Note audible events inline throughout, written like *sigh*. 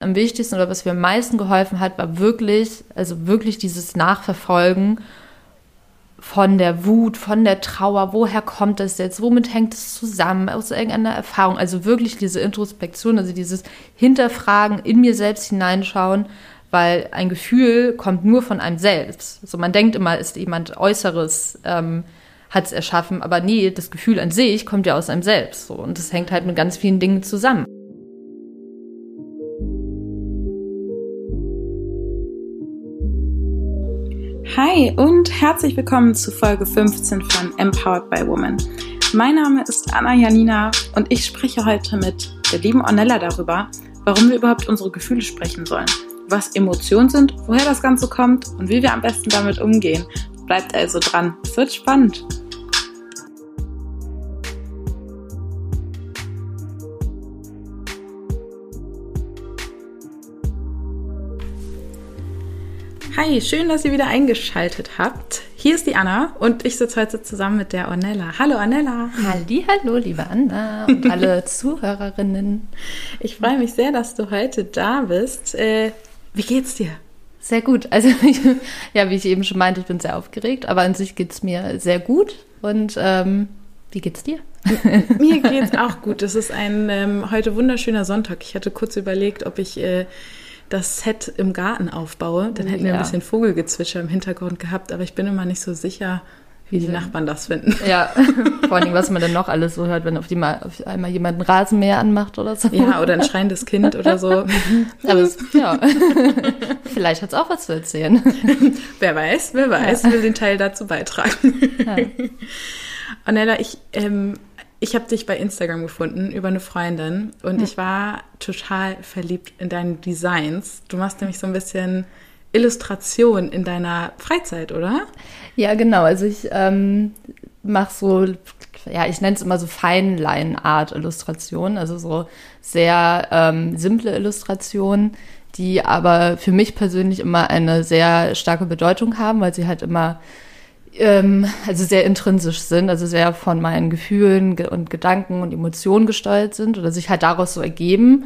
am wichtigsten oder was mir am meisten geholfen hat, war wirklich, also wirklich dieses Nachverfolgen von der Wut, von der Trauer, woher kommt das jetzt, womit hängt es zusammen, aus irgendeiner Erfahrung. Also wirklich diese Introspektion, also dieses Hinterfragen, in mir selbst hineinschauen, weil ein Gefühl kommt nur von einem selbst. Also man denkt immer, ist jemand Äußeres, ähm, hat es erschaffen, aber nee, das Gefühl an sich kommt ja aus einem selbst. So. Und das hängt halt mit ganz vielen Dingen zusammen. Hi und herzlich willkommen zu Folge 15 von Empowered by Women. Mein Name ist Anna Janina und ich spreche heute mit der lieben Ornella darüber, warum wir überhaupt unsere Gefühle sprechen sollen, was Emotionen sind, woher das Ganze kommt und wie wir am besten damit umgehen. Bleibt also dran, es wird spannend. Hi, schön, dass ihr wieder eingeschaltet habt. Hier ist die Anna und ich sitze heute zusammen mit der Ornella. Hallo Ornella. Halli, hallo, liebe Anna und alle *laughs* Zuhörerinnen. Ich freue mich sehr, dass du heute da bist. Äh, wie geht's dir? Sehr gut. Also, *laughs* ja, wie ich eben schon meinte, ich bin sehr aufgeregt, aber an sich geht's mir sehr gut. Und ähm, wie geht's dir? mir *laughs* geht's auch gut. Es ist ein ähm, heute wunderschöner Sonntag. Ich hatte kurz überlegt, ob ich äh, das Set im Garten aufbaue, dann hätten wir ein bisschen Vogelgezwitscher im Hintergrund gehabt, aber ich bin immer nicht so sicher, wie die Nachbarn das finden. Ja, *laughs* vor allem, was man dann noch alles so hört, wenn auf, die mal, auf einmal jemand ein Rasenmäher anmacht oder so. Ja, oder ein schreiendes Kind oder so. *laughs* Aber es, ja, *laughs* vielleicht hat es auch was zu erzählen. wer weiß, wer weiß, ja. will den Teil dazu beitragen. Ja. Ornella, ich ähm, ich habe dich bei Instagram gefunden über eine Freundin und hm. ich war total verliebt in deine Designs. Du machst nämlich so ein bisschen Illustration in deiner Freizeit, oder? Ja, genau. Also ich ähm, mache so, ja, ich nenne es immer so Feinline-Art-Illustration, also so sehr ähm, simple Illustrationen, die aber für mich persönlich immer eine sehr starke Bedeutung haben, weil sie halt immer also sehr intrinsisch sind, also sehr von meinen Gefühlen und Gedanken und Emotionen gesteuert sind oder sich halt daraus so ergeben.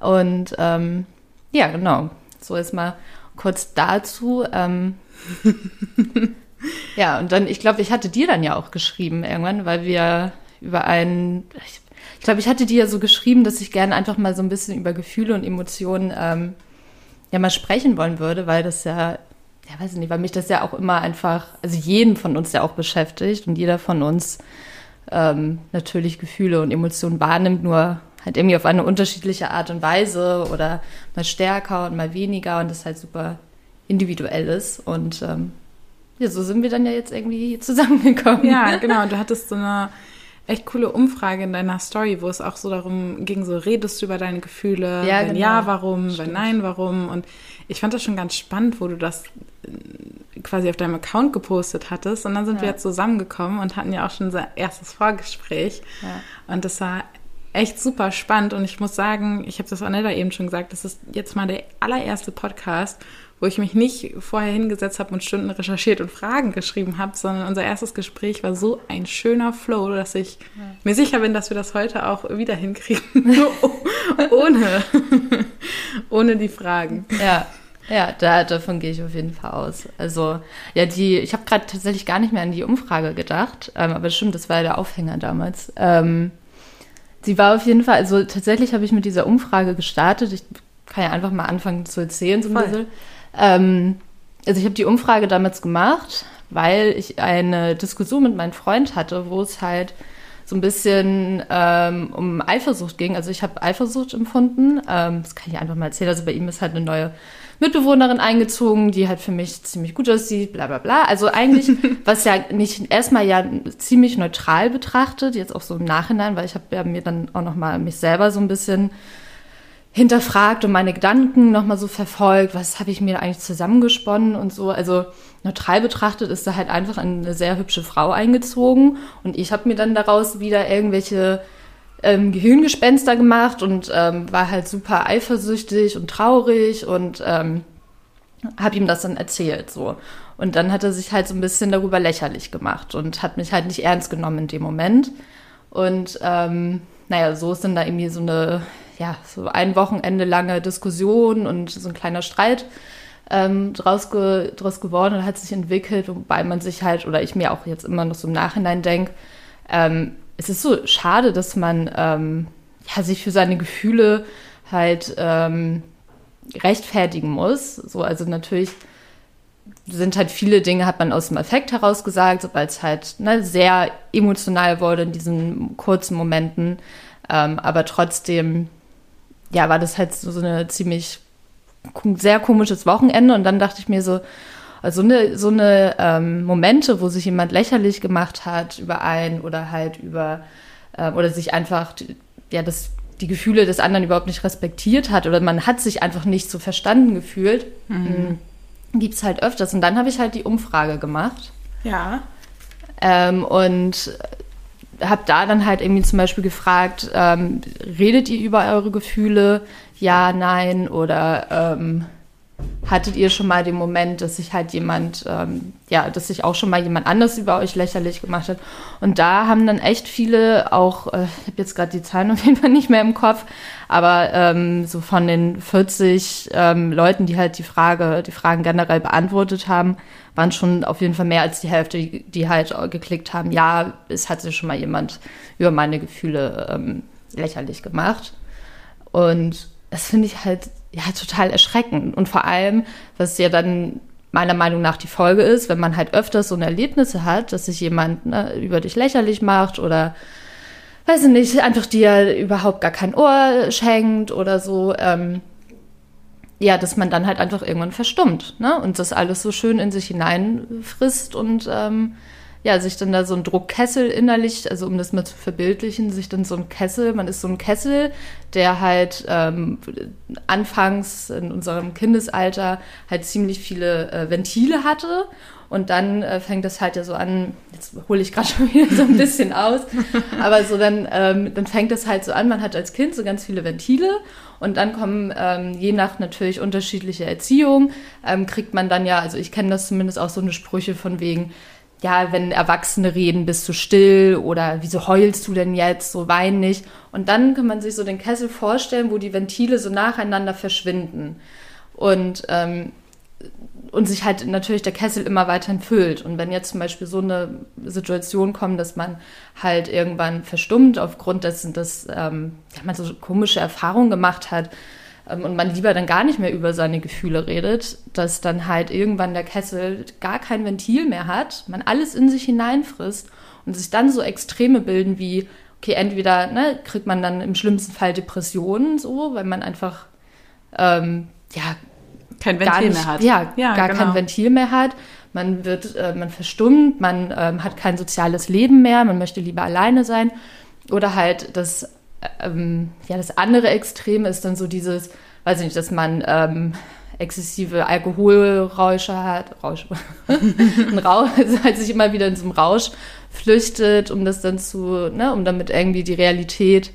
Und ähm, ja, genau. So ist mal kurz dazu. Ähm, *laughs* ja, und dann, ich glaube, ich hatte dir dann ja auch geschrieben irgendwann, weil wir über einen, ich, ich glaube, ich hatte dir ja so geschrieben, dass ich gerne einfach mal so ein bisschen über Gefühle und Emotionen ähm, ja mal sprechen wollen würde, weil das ja ja, weiß ich nicht, weil mich das ja auch immer einfach, also jeden von uns ja auch beschäftigt und jeder von uns ähm, natürlich Gefühle und Emotionen wahrnimmt, nur halt irgendwie auf eine unterschiedliche Art und Weise oder mal stärker und mal weniger und das halt super individuell ist. Und ähm, ja, so sind wir dann ja jetzt irgendwie *laughs* zusammengekommen. Ja, genau. Du hattest so eine echt coole Umfrage in deiner Story, wo es auch so darum ging, so redest du über deine Gefühle, ja, wenn genau. ja, warum, Stimmt. wenn nein, warum. Und ich fand das schon ganz spannend, wo du das äh, quasi auf deinem Account gepostet hattest. Und dann sind ja. wir jetzt zusammengekommen und hatten ja auch schon unser erstes Vorgespräch. Ja. Und das war echt super spannend. Und ich muss sagen, ich habe das Anella eben schon gesagt, das ist jetzt mal der allererste Podcast, wo ich mich nicht vorher hingesetzt habe und Stunden recherchiert und Fragen geschrieben habe, sondern unser erstes Gespräch war so ein schöner Flow, dass ich ja. mir sicher bin, dass wir das heute auch wieder hinkriegen, *laughs* ohne, *laughs* ohne die Fragen. Ja. Ja, da, davon gehe ich auf jeden Fall aus. Also, ja, die, ich habe gerade tatsächlich gar nicht mehr an die Umfrage gedacht, ähm, aber stimmt, das war ja der Aufhänger damals. Ähm, sie war auf jeden Fall, also tatsächlich habe ich mit dieser Umfrage gestartet. Ich kann ja einfach mal anfangen zu erzählen, so ein bisschen. Ähm, also ich habe die Umfrage damals gemacht, weil ich eine Diskussion mit meinem Freund hatte, wo es halt so ein bisschen ähm, um Eifersucht ging. Also ich habe Eifersucht empfunden. Ähm, das kann ich einfach mal erzählen. Also bei ihm ist halt eine neue Mitbewohnerin eingezogen, die halt für mich ziemlich gut aussieht, bla bla bla. Also eigentlich, *laughs* was ja nicht erstmal ja ziemlich neutral betrachtet, jetzt auch so im Nachhinein, weil ich habe ja mir dann auch nochmal mich selber so ein bisschen hinterfragt und meine Gedanken nochmal so verfolgt, was habe ich mir eigentlich zusammengesponnen und so. Also neutral betrachtet ist da halt einfach eine sehr hübsche Frau eingezogen und ich habe mir dann daraus wieder irgendwelche ähm, Gehirngespenster gemacht und ähm, war halt super eifersüchtig und traurig und ähm, habe ihm das dann erzählt so. Und dann hat er sich halt so ein bisschen darüber lächerlich gemacht und hat mich halt nicht ernst genommen in dem Moment. Und ähm, naja, so ist dann da irgendwie so eine ja, so ein Wochenende lange Diskussion und so ein kleiner Streit ähm, draus, ge, draus geworden und hat sich entwickelt, wobei man sich halt, oder ich mir auch jetzt immer noch so im Nachhinein denke, ähm, es ist so schade, dass man ähm, ja, sich für seine Gefühle halt ähm, rechtfertigen muss. So, also natürlich sind halt viele Dinge, hat man aus dem Effekt heraus gesagt, sobald es halt ne, sehr emotional wurde in diesen kurzen Momenten. Ähm, aber trotzdem, ja, war das halt so, so eine ziemlich sehr komisches Wochenende. Und dann dachte ich mir so, also eine, so eine ähm, Momente, wo sich jemand lächerlich gemacht hat über einen oder halt über, äh, oder sich einfach, ja, das, die Gefühle des anderen überhaupt nicht respektiert hat oder man hat sich einfach nicht so verstanden gefühlt. Mhm. Gibt es halt öfters. Und dann habe ich halt die Umfrage gemacht. Ja. Ähm, und habe da dann halt irgendwie zum Beispiel gefragt, ähm, redet ihr über eure Gefühle? Ja, nein oder ähm, hattet ihr schon mal den Moment, dass sich halt jemand, ähm, ja, dass sich auch schon mal jemand anders über euch lächerlich gemacht hat? Und da haben dann echt viele auch, äh, ich habe jetzt gerade die Zahlen auf jeden Fall nicht mehr im Kopf, aber ähm, so von den 40 ähm, Leuten, die halt die Frage, die Fragen generell beantwortet haben, waren schon auf jeden Fall mehr als die Hälfte, die, die halt geklickt haben, ja, es hat sich schon mal jemand über meine Gefühle ähm, lächerlich gemacht. Und das finde ich halt ja total erschreckend. Und vor allem, was ja dann meiner Meinung nach die Folge ist, wenn man halt öfters so eine Erlebnisse hat, dass sich jemand ne, über dich lächerlich macht oder weiß ich nicht, einfach dir überhaupt gar kein Ohr schenkt oder so, ähm, ja, dass man dann halt einfach irgendwann verstummt, ne? Und das alles so schön in sich hineinfrisst und ähm, ja, sich dann da so ein Druckkessel innerlich, also um das mal zu verbildlichen, sich dann so ein Kessel, man ist so ein Kessel, der halt ähm, anfangs in unserem Kindesalter halt ziemlich viele äh, Ventile hatte. Und dann äh, fängt das halt ja so an, jetzt hole ich gerade *laughs* schon wieder so ein bisschen aus, aber so dann, ähm, dann fängt das halt so an, man hat als Kind so ganz viele Ventile und dann kommen, ähm, je nach natürlich unterschiedliche Erziehung, ähm, kriegt man dann ja, also ich kenne das zumindest auch so eine Sprüche von wegen, ja, wenn Erwachsene reden, bist du still oder wieso heulst du denn jetzt, so wein nicht. Und dann kann man sich so den Kessel vorstellen, wo die Ventile so nacheinander verschwinden. Und, ähm, und sich halt natürlich der Kessel immer weiter füllt. Und wenn jetzt zum Beispiel so eine Situation kommt, dass man halt irgendwann verstummt aufgrund dessen, dass ähm, ja, man so komische Erfahrungen gemacht hat, und man lieber dann gar nicht mehr über seine Gefühle redet, dass dann halt irgendwann der Kessel gar kein Ventil mehr hat, man alles in sich hineinfrisst und sich dann so Extreme bilden wie, okay, entweder ne, kriegt man dann im schlimmsten Fall Depressionen so, weil man einfach ähm, ja kein Ventil nicht, mehr hat. Ja, ja gar genau. kein Ventil mehr hat. Man wird, äh, man verstummt, man ähm, hat kein soziales Leben mehr, man möchte lieber alleine sein. Oder halt das ähm, ja, das andere Extrem ist dann so dieses, weiß ich nicht, dass man ähm, exzessive Alkoholräusche hat, Rausch, *laughs* ein Rausch, *laughs* also halt sich immer wieder in so einem Rausch flüchtet, um das dann zu, ne, um damit irgendwie die Realität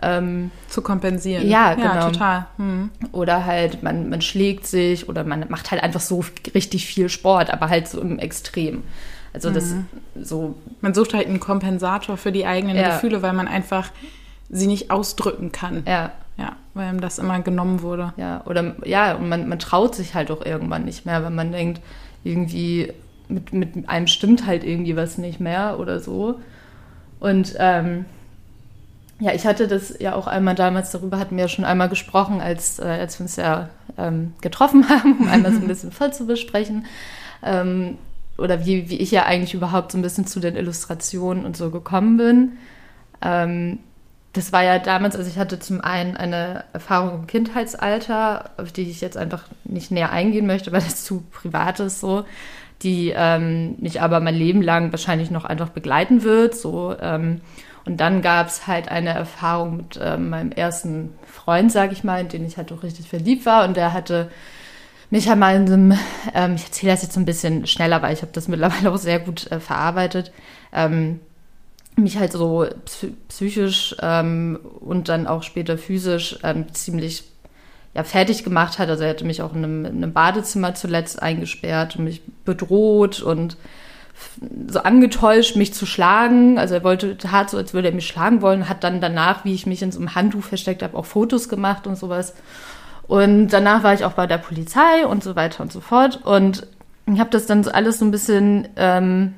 ähm, zu kompensieren. Ja, genau. Ja, total. Hm. Oder halt, man, man schlägt sich oder man macht halt einfach so richtig viel Sport, aber halt so im Extrem. Also das mhm. so. Man sucht halt einen Kompensator für die eigenen ja. Gefühle, weil man einfach sie nicht ausdrücken kann. Ja. Ja, weil ihm das immer genommen wurde. Ja, oder ja, und man, man traut sich halt auch irgendwann nicht mehr, wenn man denkt, irgendwie mit, mit einem stimmt halt irgendwie was nicht mehr oder so. Und ähm, ja, ich hatte das ja auch einmal damals, darüber hatten wir ja schon einmal gesprochen, als, äh, als wir uns ja ähm, getroffen *laughs* haben, um einmal so ein bisschen voll zu besprechen. Ähm, oder wie, wie ich ja eigentlich überhaupt so ein bisschen zu den Illustrationen und so gekommen bin. Das war ja damals, also ich hatte zum einen eine Erfahrung im Kindheitsalter, auf die ich jetzt einfach nicht näher eingehen möchte, weil das zu privat ist so, die ähm, mich aber mein Leben lang wahrscheinlich noch einfach begleiten wird. So, ähm, und dann gab es halt eine Erfahrung mit ähm, meinem ersten Freund, sage ich mal, in den ich halt auch richtig verliebt war. Und der hatte mich halt mal in einem, ähm, ich erzähle das jetzt so ein bisschen schneller, weil ich habe das mittlerweile auch sehr gut äh, verarbeitet. Ähm, mich halt so psychisch ähm, und dann auch später physisch ähm, ziemlich ja, fertig gemacht hat. Also er hatte mich auch in einem, in einem, Badezimmer zuletzt eingesperrt und mich bedroht und so angetäuscht, mich zu schlagen. Also er wollte, tat so, als würde er mich schlagen wollen, hat dann danach, wie ich mich in so einem Handtuch versteckt habe, auch Fotos gemacht und sowas. Und danach war ich auch bei der Polizei und so weiter und so fort. Und ich habe das dann so alles so ein bisschen, ähm,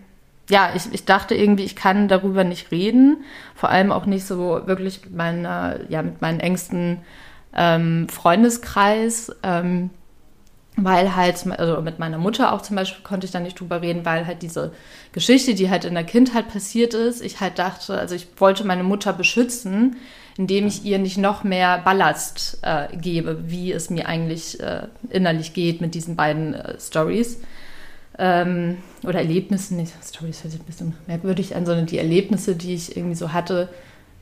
ja, ich, ich dachte irgendwie, ich kann darüber nicht reden. Vor allem auch nicht so wirklich mit meiner, ja, mit meinen engsten ähm, Freundeskreis. Ähm, weil halt, also mit meiner Mutter auch zum Beispiel konnte ich da nicht drüber reden, weil halt diese Geschichte, die halt in der Kindheit passiert ist, ich halt dachte, also ich wollte meine Mutter beschützen, indem ich ihr nicht noch mehr Ballast äh, gebe, wie es mir eigentlich äh, innerlich geht mit diesen beiden äh, Stories. Ähm, oder Erlebnissen, nicht Stories hört sich ein bisschen merkwürdig an, sondern die Erlebnisse, die ich irgendwie so hatte.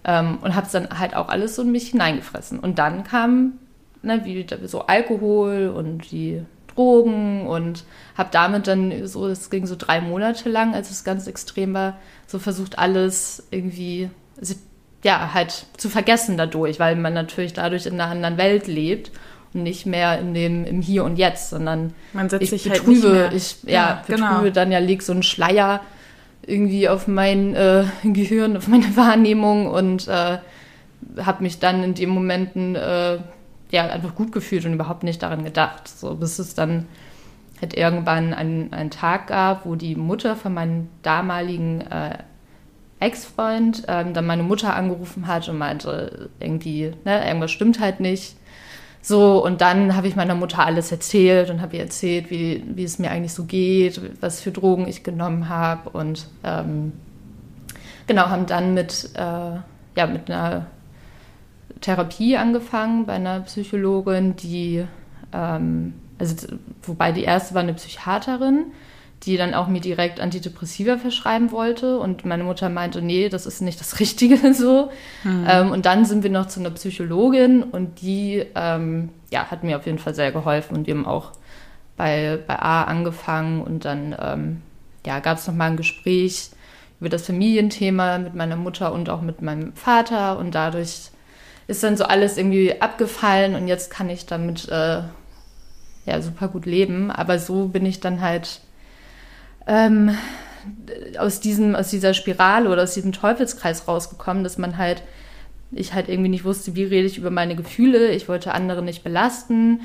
Ähm, und habe es dann halt auch alles so in mich hineingefressen. Und dann kam ne, wie so Alkohol und die Drogen und habe damit dann so, es ging so drei Monate lang, als es ganz extrem war, so versucht alles irgendwie, ja, halt zu vergessen dadurch, weil man natürlich dadurch in einer anderen Welt lebt nicht mehr in dem, im Hier und Jetzt, sondern man setzt ich sich betrübe, halt ich ja, ja betrübe genau. dann ja, leg so einen Schleier irgendwie auf mein äh, *laughs* Gehirn, auf meine Wahrnehmung und äh, habe mich dann in den Momenten äh, ja, einfach gut gefühlt und überhaupt nicht daran gedacht. So, bis es dann halt irgendwann einen, einen Tag gab, wo die Mutter von meinem damaligen äh, Ex-Freund ähm, dann meine Mutter angerufen hat und meinte, irgendwie, ne, irgendwas stimmt halt nicht. So, und dann habe ich meiner Mutter alles erzählt und habe ihr erzählt, wie, wie es mir eigentlich so geht, was für Drogen ich genommen habe. Und ähm, genau, haben dann mit, äh, ja, mit einer Therapie angefangen bei einer Psychologin, die, ähm, also wobei die erste war eine Psychiaterin, die dann auch mir direkt Antidepressiva verschreiben wollte und meine Mutter meinte, nee, das ist nicht das *laughs* Richtige so. Mhm. Ähm, und dann sind wir noch zu einer Psychologin und die ähm, ja, hat mir auf jeden Fall sehr geholfen und haben auch bei, bei A angefangen und dann ähm, ja, gab es nochmal ein Gespräch über das Familienthema mit meiner Mutter und auch mit meinem Vater und dadurch ist dann so alles irgendwie abgefallen und jetzt kann ich damit äh, ja super gut leben. Aber so bin ich dann halt ähm, aus diesem, aus dieser Spirale oder aus diesem Teufelskreis rausgekommen, dass man halt, ich halt irgendwie nicht wusste, wie rede ich über meine Gefühle. Ich wollte andere nicht belasten,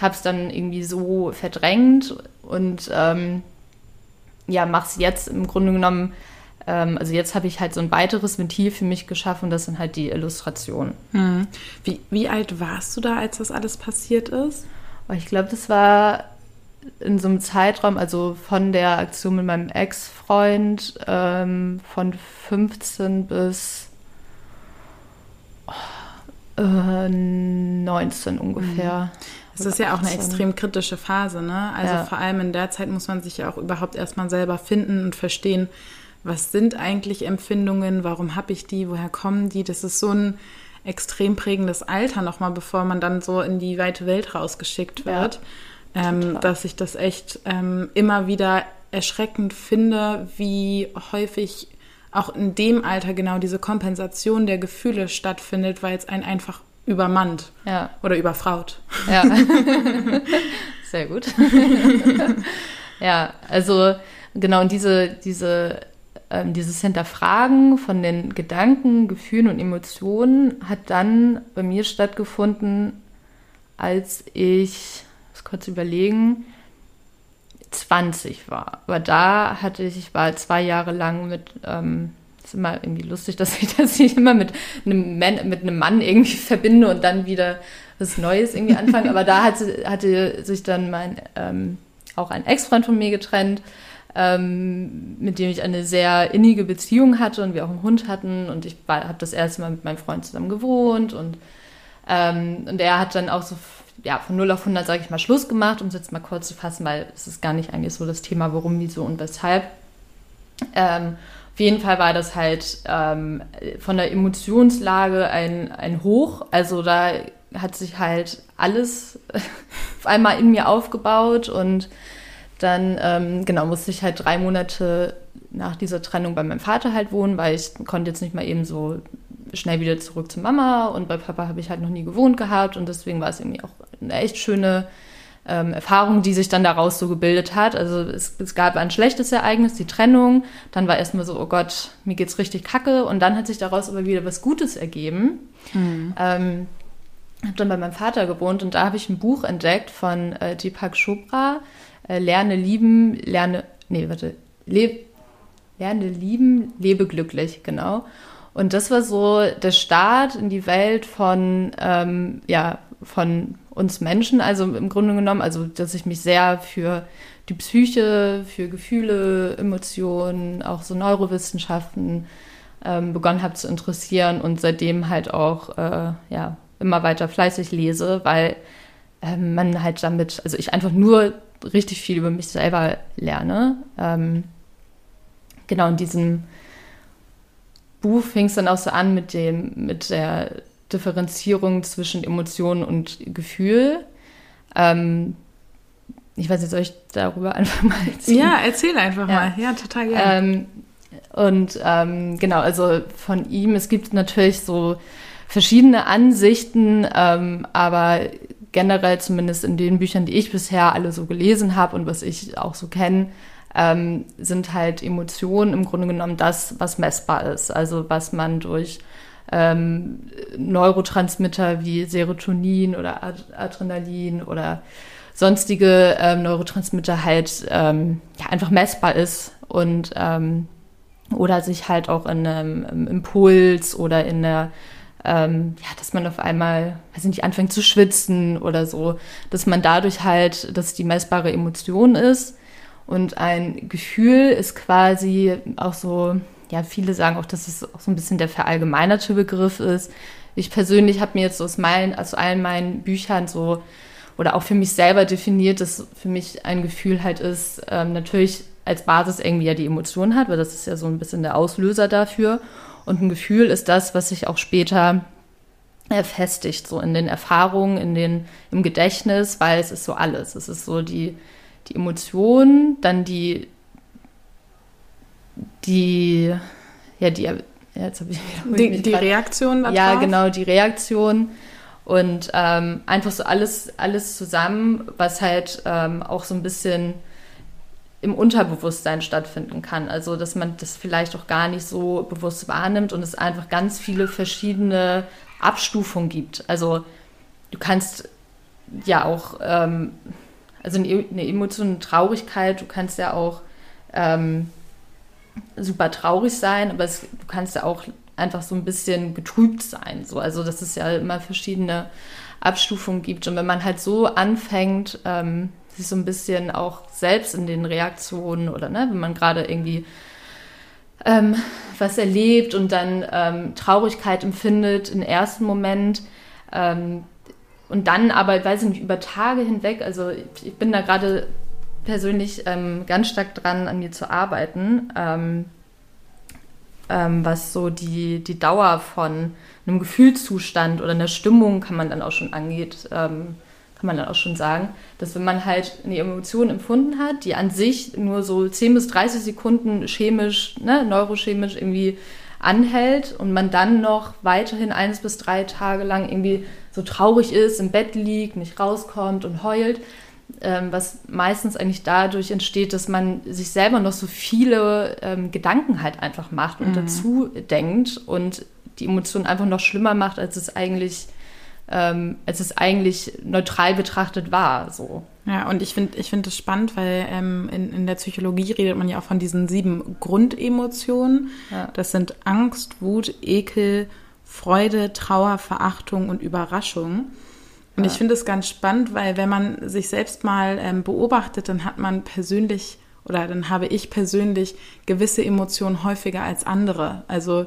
habe es dann irgendwie so verdrängt und ähm, ja, mache es jetzt im Grunde genommen ähm, also jetzt habe ich halt so ein weiteres Ventil für mich geschaffen, das sind halt die Illustrationen. Hm. Wie, wie alt warst du da, als das alles passiert ist? Oh, ich glaube, das war in so einem Zeitraum, also von der Aktion mit meinem Ex-Freund ähm, von 15 bis äh, 19 ungefähr. Mhm. Das ist ja auch eine extrem kritische Phase, ne? Also ja. vor allem in der Zeit muss man sich ja auch überhaupt erstmal selber finden und verstehen, was sind eigentlich Empfindungen, warum habe ich die, woher kommen die. Das ist so ein extrem prägendes Alter nochmal, bevor man dann so in die weite Welt rausgeschickt wird, ja, ähm, dass ich das echt ähm, immer wieder erschreckend finde, wie häufig auch in dem Alter genau diese Kompensation der Gefühle stattfindet, weil es einen einfach übermannt ja. oder überfraut. Ja, *laughs* sehr gut. *laughs* ja, also genau, und diese, diese ähm, dieses Hinterfragen von den Gedanken, Gefühlen und Emotionen hat dann bei mir stattgefunden, als ich, kurz überlegen, 20 war. Aber da hatte ich, ich war zwei Jahre lang mit, ähm, ist immer irgendwie lustig, dass ich *laughs* das nicht immer mit einem, Man, mit einem Mann irgendwie *laughs* verbinde und dann wieder was Neues irgendwie anfange. Aber da hatte, hatte sich dann mein, ähm, auch ein Ex-Freund von mir getrennt ähm, mit dem ich eine sehr innige Beziehung hatte und wir auch einen Hund hatten und ich habe das erste Mal mit meinem Freund zusammen gewohnt und, ähm, und er hat dann auch so ja, von 0 auf 100, sage ich mal, Schluss gemacht, um es jetzt mal kurz zu fassen, weil es ist gar nicht eigentlich so das Thema, warum, wieso und weshalb. Ähm, auf jeden Fall war das halt ähm, von der Emotionslage ein, ein Hoch. Also da hat sich halt alles *laughs* auf einmal in mir aufgebaut und dann ähm, genau musste ich halt drei Monate nach dieser Trennung bei meinem Vater halt wohnen, weil ich konnte jetzt nicht mal eben so schnell wieder zurück zu Mama und bei Papa habe ich halt noch nie gewohnt gehabt und deswegen war es irgendwie auch eine echt schöne ähm, Erfahrung, die sich dann daraus so gebildet hat. Also es, es gab ein schlechtes Ereignis, die Trennung. Dann war erstmal so, oh Gott, mir geht's richtig kacke. Und dann hat sich daraus aber wieder was Gutes ergeben. Mhm. Ähm, habe dann bei meinem Vater gewohnt und da habe ich ein Buch entdeckt von äh, Deepak Chopra, äh, Lerne lieben, lerne, nee, warte, leb, lerne lieben, lebe glücklich, genau. Und das war so der Start in die Welt von, ähm, ja, von uns Menschen, also im Grunde genommen, also dass ich mich sehr für die Psyche, für Gefühle, Emotionen, auch so Neurowissenschaften ähm, begonnen habe zu interessieren und seitdem halt auch äh, ja, immer weiter fleißig lese, weil ähm, man halt damit, also ich einfach nur richtig viel über mich selber lerne. Ähm, genau in diesem Buch fing es dann auch so an mit dem, mit der Differenzierung zwischen Emotionen und Gefühl. Ähm, ich weiß nicht, soll ich darüber *laughs* einfach mal erzählen? Ja, erzähl einfach ja. mal. Ja, total gerne. Ähm, und ähm, genau, also von ihm, es gibt natürlich so verschiedene Ansichten, ähm, aber generell zumindest in den Büchern, die ich bisher alle so gelesen habe und was ich auch so kenne, ähm, sind halt Emotionen im Grunde genommen das, was messbar ist. Also was man durch ähm, Neurotransmitter wie Serotonin oder Ad Adrenalin oder sonstige ähm, Neurotransmitter halt ähm, ja, einfach messbar ist und ähm, oder sich halt auch in einem Impuls oder in der ähm, ja, dass man auf einmal, weiß nicht, anfängt zu schwitzen oder so, dass man dadurch halt, dass die messbare Emotion ist. Und ein Gefühl ist quasi auch so, ja, viele sagen auch, dass es auch so ein bisschen der verallgemeinerte Begriff ist. Ich persönlich habe mir jetzt aus, meinen, aus allen meinen Büchern so oder auch für mich selber definiert, dass für mich ein Gefühl halt ist, ähm, natürlich als Basis irgendwie ja die Emotion hat, weil das ist ja so ein bisschen der Auslöser dafür. Und ein Gefühl ist das, was sich auch später festigt, so in den Erfahrungen, in den, im Gedächtnis, weil es ist so alles. Es ist so die, die Emotion, dann die, die, ja, die, ja, jetzt habe ich die, die Reaktion darauf. Ja, genau, die Reaktion und ähm, einfach so alles, alles zusammen, was halt ähm, auch so ein bisschen im Unterbewusstsein stattfinden kann. Also, dass man das vielleicht auch gar nicht so bewusst wahrnimmt und es einfach ganz viele verschiedene Abstufungen gibt. Also, du kannst ja auch, ähm, also eine, eine Emotion, eine Traurigkeit, du kannst ja auch ähm, super traurig sein, aber es, du kannst ja auch einfach so ein bisschen getrübt sein. So. Also, dass es ja immer verschiedene Abstufungen gibt. Und wenn man halt so anfängt, ähm, sich so ein bisschen auch selbst in den Reaktionen oder ne, wenn man gerade irgendwie ähm, was erlebt und dann ähm, Traurigkeit empfindet im ersten Moment ähm, und dann aber, weiß ich nicht, über Tage hinweg, also ich, bin da gerade persönlich ähm, ganz stark dran, an mir zu arbeiten, ähm, ähm, was so die, die Dauer von einem Gefühlszustand oder einer Stimmung kann man dann auch schon angeht, kann man dann auch schon sagen, dass wenn man halt eine Emotion empfunden hat, die an sich nur so 10 bis 30 Sekunden chemisch, ne, neurochemisch irgendwie anhält und man dann noch weiterhin eins bis drei Tage lang irgendwie so traurig ist, im Bett liegt, nicht rauskommt und heult, ähm, was meistens eigentlich dadurch entsteht, dass man sich selber noch so viele ähm, Gedanken halt einfach macht und mhm. dazu denkt und die Emotion einfach noch schlimmer macht, als es eigentlich ähm, als es eigentlich neutral betrachtet war. So. Ja, und ich finde ich find das spannend, weil ähm, in, in der Psychologie redet man ja auch von diesen sieben Grundemotionen. Ja. Das sind Angst, Wut, Ekel, Freude, Trauer, Verachtung und Überraschung. Und ja. ich finde es ganz spannend, weil wenn man sich selbst mal ähm, beobachtet, dann hat man persönlich oder dann habe ich persönlich gewisse Emotionen häufiger als andere. Also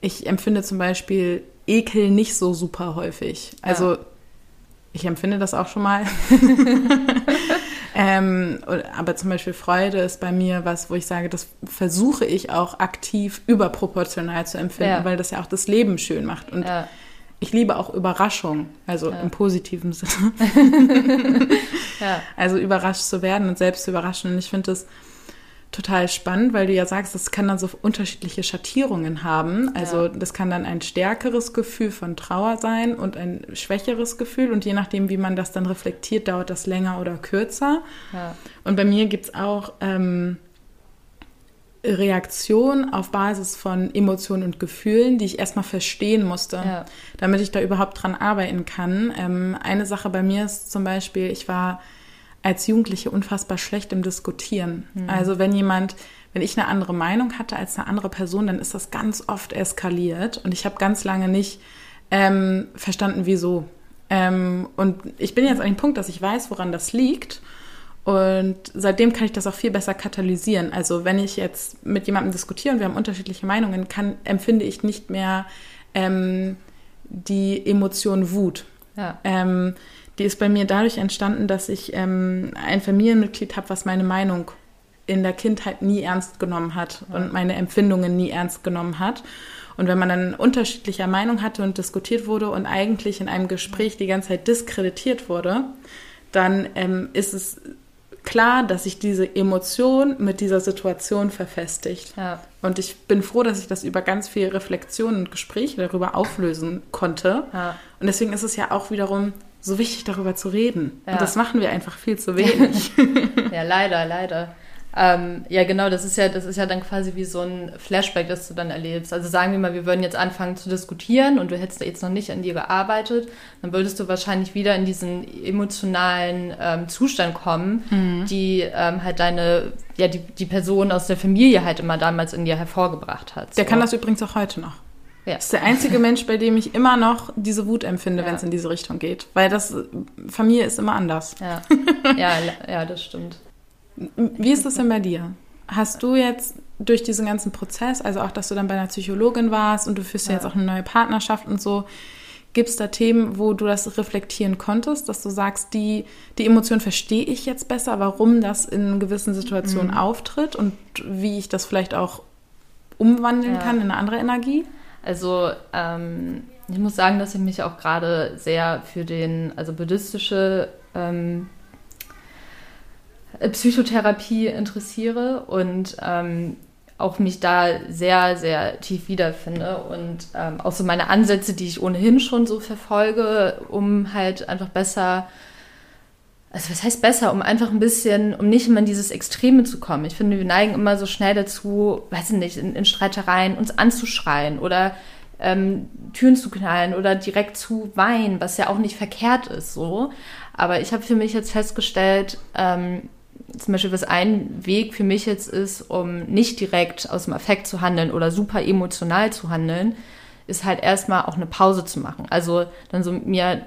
ich empfinde zum Beispiel Ekel nicht so super häufig. Also ja. ich empfinde das auch schon mal. *laughs* ähm, aber zum Beispiel Freude ist bei mir was, wo ich sage, das versuche ich auch aktiv überproportional zu empfinden, ja. weil das ja auch das Leben schön macht. Und ja. ich liebe auch Überraschung, also im positiven Sinne. *laughs* Also überrascht zu werden und selbst zu überraschen. Und ich finde das total spannend, weil du ja sagst, das kann dann so unterschiedliche Schattierungen haben. Also ja. das kann dann ein stärkeres Gefühl von Trauer sein und ein schwächeres Gefühl. Und je nachdem, wie man das dann reflektiert, dauert das länger oder kürzer. Ja. Und bei mir gibt es auch ähm, Reaktionen auf Basis von Emotionen und Gefühlen, die ich erstmal verstehen musste, ja. damit ich da überhaupt dran arbeiten kann. Ähm, eine Sache bei mir ist zum Beispiel, ich war als Jugendliche unfassbar schlecht im Diskutieren. Mhm. Also wenn jemand, wenn ich eine andere Meinung hatte als eine andere Person, dann ist das ganz oft eskaliert und ich habe ganz lange nicht ähm, verstanden, wieso. Ähm, und ich bin jetzt an dem Punkt, dass ich weiß, woran das liegt. Und seitdem kann ich das auch viel besser katalysieren. Also wenn ich jetzt mit jemandem diskutiere und wir haben unterschiedliche Meinungen, kann, empfinde ich nicht mehr ähm, die Emotion Wut. Ja. Ähm, die ist bei mir dadurch entstanden, dass ich ähm, ein Familienmitglied habe, was meine Meinung in der Kindheit nie ernst genommen hat ja. und meine Empfindungen nie ernst genommen hat. Und wenn man dann unterschiedlicher Meinung hatte und diskutiert wurde und eigentlich in einem Gespräch die ganze Zeit diskreditiert wurde, dann ähm, ist es klar, dass sich diese Emotion mit dieser Situation verfestigt. Ja. Und ich bin froh, dass ich das über ganz viel Reflexion und Gespräche darüber auflösen konnte. Ja. Und deswegen ist es ja auch wiederum so wichtig, darüber zu reden. Ja. Und das machen wir einfach viel zu wenig. *laughs* ja, leider, leider. Ähm, ja, genau, das ist ja, das ist ja dann quasi wie so ein Flashback, das du dann erlebst. Also sagen wir mal, wir würden jetzt anfangen zu diskutieren und du hättest jetzt noch nicht an dir gearbeitet, dann würdest du wahrscheinlich wieder in diesen emotionalen ähm, Zustand kommen, mhm. die ähm, halt deine, ja, die, die Person aus der Familie halt immer damals in dir hervorgebracht hat. Der so. kann das übrigens auch heute noch. Ja. Das ist der einzige Mensch, bei dem ich immer noch diese Wut empfinde, ja. wenn es in diese Richtung geht. Weil das Familie ist immer anders. Ja, *laughs* ja, ja das stimmt. Wie ist das denn bei dir? Hast du jetzt durch diesen ganzen Prozess, also auch, dass du dann bei einer Psychologin warst und du führst ja jetzt auch eine neue Partnerschaft und so, gibt es da Themen, wo du das reflektieren konntest, dass du sagst, die, die Emotion verstehe ich jetzt besser, warum das in gewissen Situationen mhm. auftritt und wie ich das vielleicht auch umwandeln ja. kann in eine andere Energie? Also ähm, ich muss sagen, dass ich mich auch gerade sehr für den, also buddhistische ähm, Psychotherapie interessiere und ähm, auch mich da sehr, sehr tief wiederfinde und ähm, auch so meine Ansätze, die ich ohnehin schon so verfolge, um halt einfach besser, also was heißt besser, um einfach ein bisschen, um nicht immer in dieses Extreme zu kommen. Ich finde, wir neigen immer so schnell dazu, weiß ich nicht, in, in Streitereien uns anzuschreien oder ähm, Türen zu knallen oder direkt zu weinen, was ja auch nicht verkehrt ist so. Aber ich habe für mich jetzt festgestellt, ähm, zum Beispiel, was ein Weg für mich jetzt ist, um nicht direkt aus dem Affekt zu handeln oder super emotional zu handeln, ist halt erstmal auch eine Pause zu machen. Also dann so mir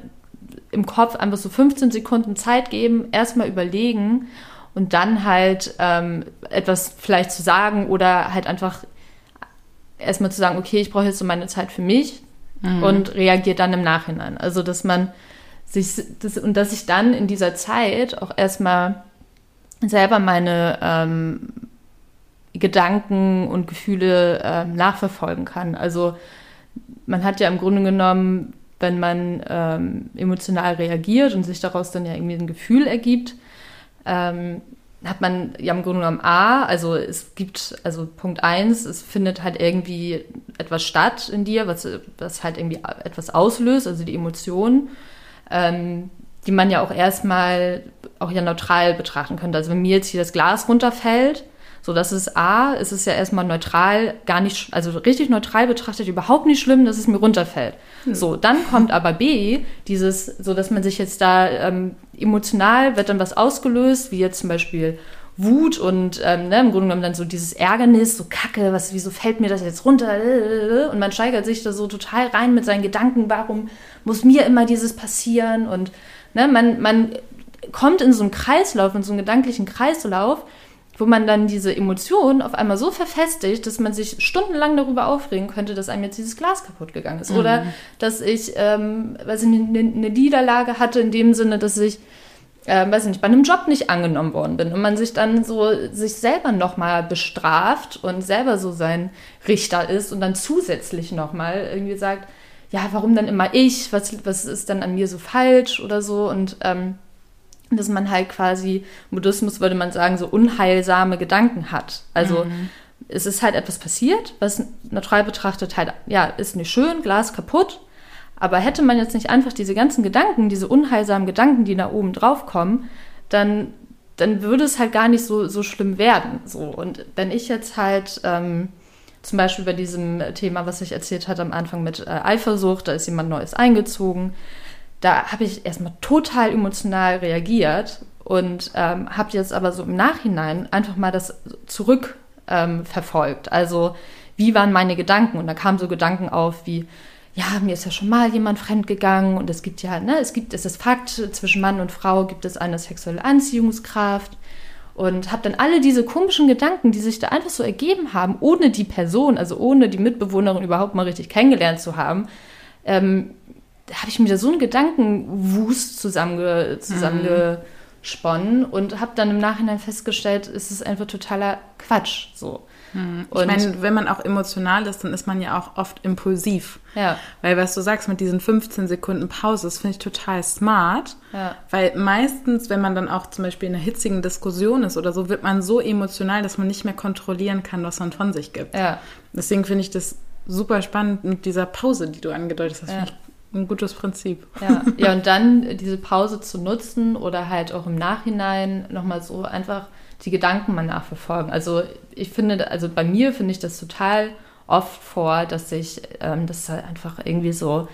im Kopf einfach so 15 Sekunden Zeit geben, erstmal überlegen und dann halt ähm, etwas vielleicht zu sagen oder halt einfach erstmal zu sagen, okay, ich brauche jetzt so meine Zeit für mich mhm. und reagiert dann im Nachhinein. Also dass man sich das, und dass ich dann in dieser Zeit auch erstmal selber meine ähm, Gedanken und Gefühle ähm, nachverfolgen kann. Also man hat ja im Grunde genommen, wenn man ähm, emotional reagiert und sich daraus dann ja irgendwie ein Gefühl ergibt, ähm, hat man ja im Grunde genommen A, also es gibt, also Punkt 1, es findet halt irgendwie etwas statt in dir, was, was halt irgendwie etwas auslöst, also die Emotionen. Ähm, die man ja auch erstmal auch ja neutral betrachten könnte. Also wenn mir jetzt hier das Glas runterfällt, so das ist A, ist es ja erstmal neutral, gar nicht, also richtig neutral betrachtet, überhaupt nicht schlimm, dass es mir runterfällt. Hm. So, dann kommt aber B, dieses, so dass man sich jetzt da ähm, emotional wird dann was ausgelöst, wie jetzt zum Beispiel Wut und ähm, ne, im Grunde genommen dann so dieses Ärgernis, so Kacke, was, wieso fällt mir das jetzt runter? Und man steigert sich da so total rein mit seinen Gedanken, warum muss mir immer dieses passieren? Und Ne, man, man kommt in so einen Kreislauf, in so einen gedanklichen Kreislauf, wo man dann diese Emotionen auf einmal so verfestigt, dass man sich stundenlang darüber aufregen könnte, dass einem jetzt dieses Glas kaputt gegangen ist. Mhm. Oder dass ich, ähm, weiß ich, eine, eine Niederlage hatte in dem Sinne, dass ich, äh, weiß ich nicht, bei einem Job nicht angenommen worden bin und man sich dann so sich selber nochmal bestraft und selber so sein Richter ist und dann zusätzlich nochmal irgendwie sagt, ja, warum dann immer ich? Was, was ist dann an mir so falsch oder so? Und ähm, dass man halt quasi, Buddhismus würde man sagen, so unheilsame Gedanken hat. Also mhm. es ist halt etwas passiert, was neutral betrachtet halt, ja, ist nicht schön, Glas kaputt. Aber hätte man jetzt nicht einfach diese ganzen Gedanken, diese unheilsamen Gedanken, die da oben drauf kommen, dann, dann würde es halt gar nicht so, so schlimm werden. So. Und wenn ich jetzt halt ähm, zum Beispiel bei diesem Thema, was ich erzählt hatte am Anfang mit äh, Eifersucht, da ist jemand Neues eingezogen, da habe ich erstmal total emotional reagiert und ähm, habe jetzt aber so im Nachhinein einfach mal das zurück ähm. Also wie waren meine Gedanken? Und da kamen so Gedanken auf wie, ja, mir ist ja schon mal jemand fremdgegangen und es gibt ja, ne, es gibt, es ist Fakt, zwischen Mann und Frau gibt es eine sexuelle Anziehungskraft und habe dann alle diese komischen Gedanken, die sich da einfach so ergeben haben, ohne die Person, also ohne die Mitbewohnerin überhaupt mal richtig kennengelernt zu haben, ähm, da habe ich mir da so einen Gedankenwust zusammenge, zusammengesponnen mhm. und habe dann im Nachhinein festgestellt, es ist einfach totaler Quatsch. So. Mhm. Ich meine, wenn man auch emotional ist, dann ist man ja auch oft impulsiv. Ja. Weil was du sagst mit diesen 15 Sekunden Pause, das finde ich total smart. Ja. Weil meistens, wenn man dann auch zum Beispiel in einer hitzigen Diskussion ist oder so, wird man so emotional, dass man nicht mehr kontrollieren kann, was man von sich gibt. Ja. Deswegen finde ich das super spannend mit dieser Pause, die du angedeutet hast. Ja. Ein gutes Prinzip. Ja. ja, und dann diese Pause zu nutzen oder halt auch im Nachhinein nochmal so einfach die Gedanken mal nachverfolgen. Also ich finde, also bei mir finde ich das total oft vor, dass ich, ähm, dass halt einfach irgendwie so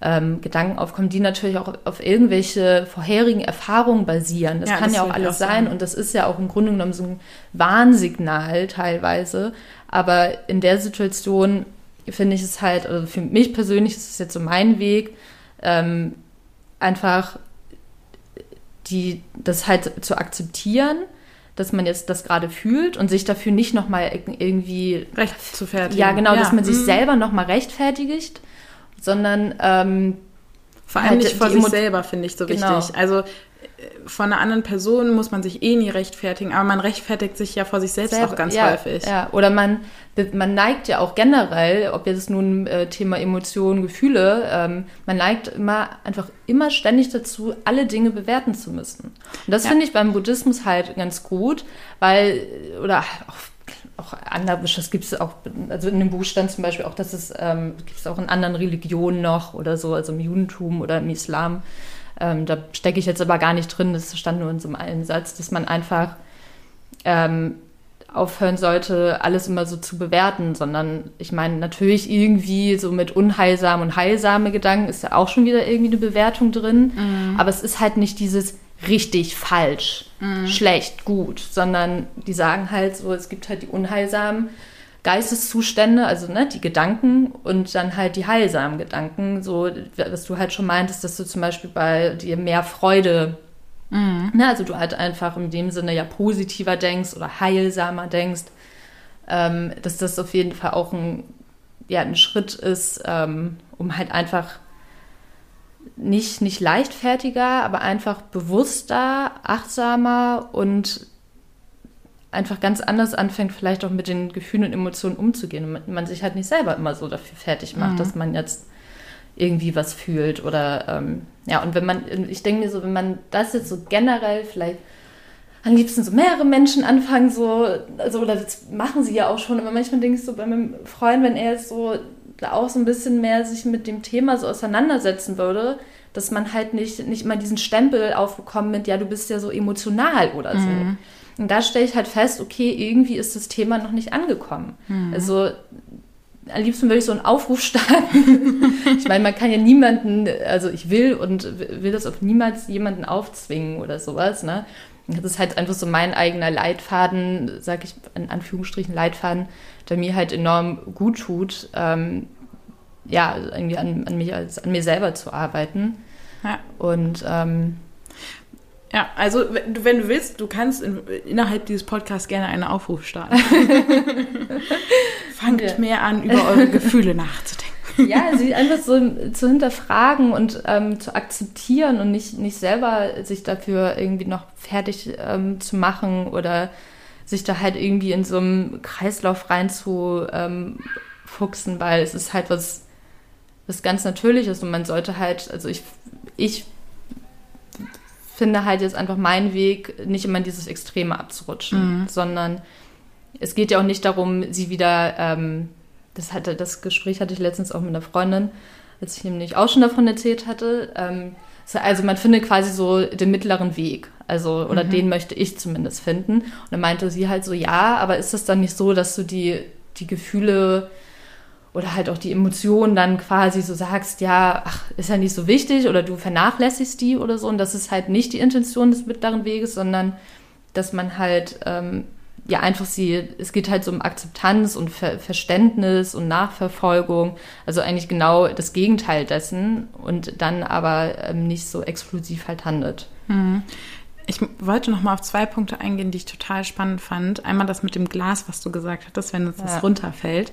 ähm, Gedanken aufkommen, die natürlich auch auf irgendwelche vorherigen Erfahrungen basieren. Das ja, kann das ja auch alles auch sein und das ist ja auch im Grunde genommen so ein Warnsignal teilweise. Aber in der Situation finde ich es halt, also für mich persönlich ist es jetzt so mein Weg, ähm, einfach die, das halt zu akzeptieren, dass man jetzt das gerade fühlt und sich dafür nicht nochmal irgendwie recht zu fertigen. Ja, genau, ja. dass man sich mhm. selber nochmal rechtfertigt, sondern ähm, vor allem halt nicht vor sich selber, finde ich so genau. wichtig. Also von einer anderen Person muss man sich eh nie rechtfertigen, aber man rechtfertigt sich ja vor sich selbst Selber, auch ganz ja, häufig. Ja, oder man, man neigt ja auch generell, ob jetzt nun äh, Thema Emotionen, Gefühle, ähm, man neigt immer einfach immer ständig dazu, alle Dinge bewerten zu müssen. Und das ja. finde ich beim Buddhismus halt ganz gut, weil, oder auch auch andere, das gibt es auch, also in dem Buch stand zum Beispiel auch, dass es ähm, gibt es auch in anderen Religionen noch oder so, also im Judentum oder im Islam, ähm, da stecke ich jetzt aber gar nicht drin, das stand nur in so einem Satz, dass man einfach ähm, aufhören sollte, alles immer so zu bewerten, sondern ich meine, natürlich irgendwie so mit unheilsam und heilsame Gedanken ist ja auch schon wieder irgendwie eine Bewertung drin, mhm. aber es ist halt nicht dieses richtig, falsch, mhm. schlecht, gut, sondern die sagen halt so, es gibt halt die unheilsamen Geisteszustände, also ne, die Gedanken und dann halt die heilsamen Gedanken, so was du halt schon meintest, dass du zum Beispiel bei dir mehr Freude, mhm. ne, also du halt einfach in dem Sinne ja positiver denkst oder heilsamer denkst, ähm, dass das auf jeden Fall auch ein, ja, ein Schritt ist, ähm, um halt einfach nicht, nicht leichtfertiger, aber einfach bewusster, achtsamer und einfach ganz anders anfängt, vielleicht auch mit den Gefühlen und Emotionen umzugehen und man sich halt nicht selber immer so dafür fertig macht, mhm. dass man jetzt irgendwie was fühlt oder ähm, ja, und wenn man, ich denke mir so, wenn man das jetzt so generell vielleicht am liebsten so mehrere Menschen anfangen, so, also, oder das machen sie ja auch schon, aber manchmal denke ich so bei meinem Freund, wenn er jetzt so auch so ein bisschen mehr sich mit dem Thema so auseinandersetzen würde, dass man halt nicht, nicht immer diesen Stempel aufbekommt mit, ja, du bist ja so emotional oder so. Mhm. Und da stelle ich halt fest, okay, irgendwie ist das Thema noch nicht angekommen. Mhm. Also am liebsten würde ich so einen Aufruf starten. *laughs* ich meine, man kann ja niemanden, also ich will und will das auf niemals jemanden aufzwingen oder sowas, ne? Das ist halt einfach so mein eigener Leitfaden, sag ich in Anführungsstrichen Leitfaden, der mir halt enorm gut tut, ähm, ja, irgendwie an, an, mich als, an mir selber zu arbeiten. Ja. Und ähm, ja, also wenn du willst, du kannst in, innerhalb dieses Podcasts gerne einen Aufruf starten. *laughs* Fangt ja. mehr an, über eure Gefühle nachzudenken. *laughs* Ja, sie einfach so zu hinterfragen und ähm, zu akzeptieren und nicht, nicht selber sich dafür irgendwie noch fertig ähm, zu machen oder sich da halt irgendwie in so einem Kreislauf reinzufuchsen, ähm, weil es ist halt was, was ganz Natürliches und man sollte halt, also ich, ich finde halt jetzt einfach meinen Weg, nicht immer in dieses Extreme abzurutschen, mhm. sondern es geht ja auch nicht darum, sie wieder, ähm, das hatte, das Gespräch hatte ich letztens auch mit einer Freundin, als ich nämlich auch schon davon erzählt hatte. Ähm, also man findet quasi so den mittleren Weg. Also, oder mhm. den möchte ich zumindest finden. Und dann meinte sie halt so, ja, aber ist es dann nicht so, dass du die, die Gefühle oder halt auch die Emotionen dann quasi so sagst, ja, ach, ist ja nicht so wichtig oder du vernachlässigst die oder so. Und das ist halt nicht die Intention des mittleren Weges, sondern dass man halt ähm, ja einfach sie, es geht halt so um Akzeptanz und Ver Verständnis und Nachverfolgung, also eigentlich genau das Gegenteil dessen und dann aber ähm, nicht so exklusiv halt handelt. Mhm. Ich wollte noch mal auf zwei Punkte eingehen, die ich total spannend fand. Einmal das mit dem Glas, was du gesagt hattest, wenn uns ja. runterfällt.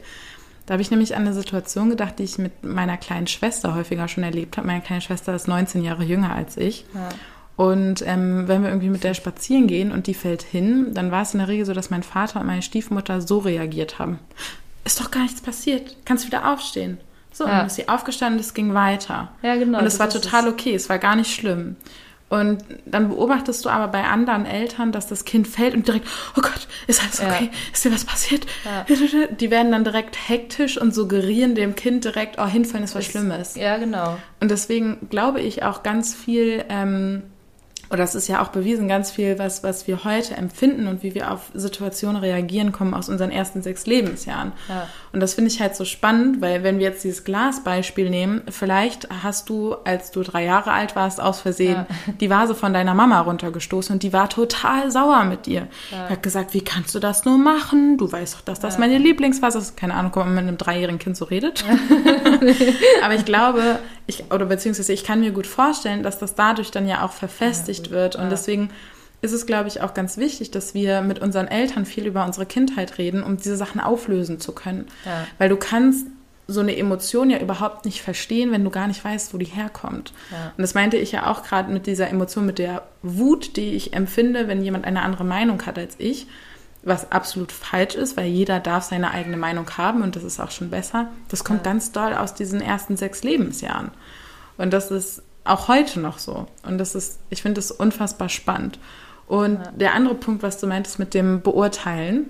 Da habe ich nämlich an eine Situation gedacht, die ich mit meiner kleinen Schwester häufiger schon erlebt habe. Meine kleine Schwester ist 19 Jahre jünger als ich. Ja. Und ähm, wenn wir irgendwie mit der spazieren gehen und die fällt hin, dann war es in der Regel so, dass mein Vater und meine Stiefmutter so reagiert haben. Ist doch gar nichts passiert. Kannst wieder aufstehen. So, ja. dann ist sie aufgestanden und es ging weiter. Ja, genau. Und es war total okay, es war gar nicht schlimm. Und dann beobachtest du aber bei anderen Eltern, dass das Kind fällt und direkt, oh Gott, ist alles okay? Ja. Ist dir was passiert? Ja. *laughs* Die werden dann direkt hektisch und suggerieren dem Kind direkt, oh, hinfallen ist was ist, Schlimmes. Ja, genau. Und deswegen glaube ich auch ganz viel, ähm, oder das ist ja auch bewiesen, ganz viel, was, was wir heute empfinden und wie wir auf Situationen reagieren, kommen aus unseren ersten sechs Lebensjahren. Ja. Und das finde ich halt so spannend, weil wenn wir jetzt dieses Glasbeispiel nehmen, vielleicht hast du, als du drei Jahre alt warst, aus Versehen ja. *laughs* die Vase von deiner Mama runtergestoßen und die war total sauer mit dir. Ja. hat gesagt, wie kannst du das nur machen? Du weißt doch, dass das meine Lieblingsvase ist. Keine Ahnung, ob man mit einem dreijährigen Kind so redet. *laughs* Aber ich glaube, ich, oder beziehungsweise ich kann mir gut vorstellen, dass das dadurch dann ja auch verfestigt ja, wird. Und ja. deswegen ist es, glaube ich, auch ganz wichtig, dass wir mit unseren Eltern viel über unsere Kindheit reden, um diese Sachen auflösen zu können. Ja. Weil du kannst so eine Emotion ja überhaupt nicht verstehen, wenn du gar nicht weißt, wo die herkommt. Ja. Und das meinte ich ja auch gerade mit dieser Emotion, mit der Wut, die ich empfinde, wenn jemand eine andere Meinung hat als ich, was absolut falsch ist, weil jeder darf seine eigene Meinung haben und das ist auch schon besser. Das kommt ja. ganz doll aus diesen ersten sechs Lebensjahren. Und das ist auch heute noch so. Und das ist, ich finde das unfassbar spannend. Und ja. der andere Punkt, was du meintest mit dem Beurteilen,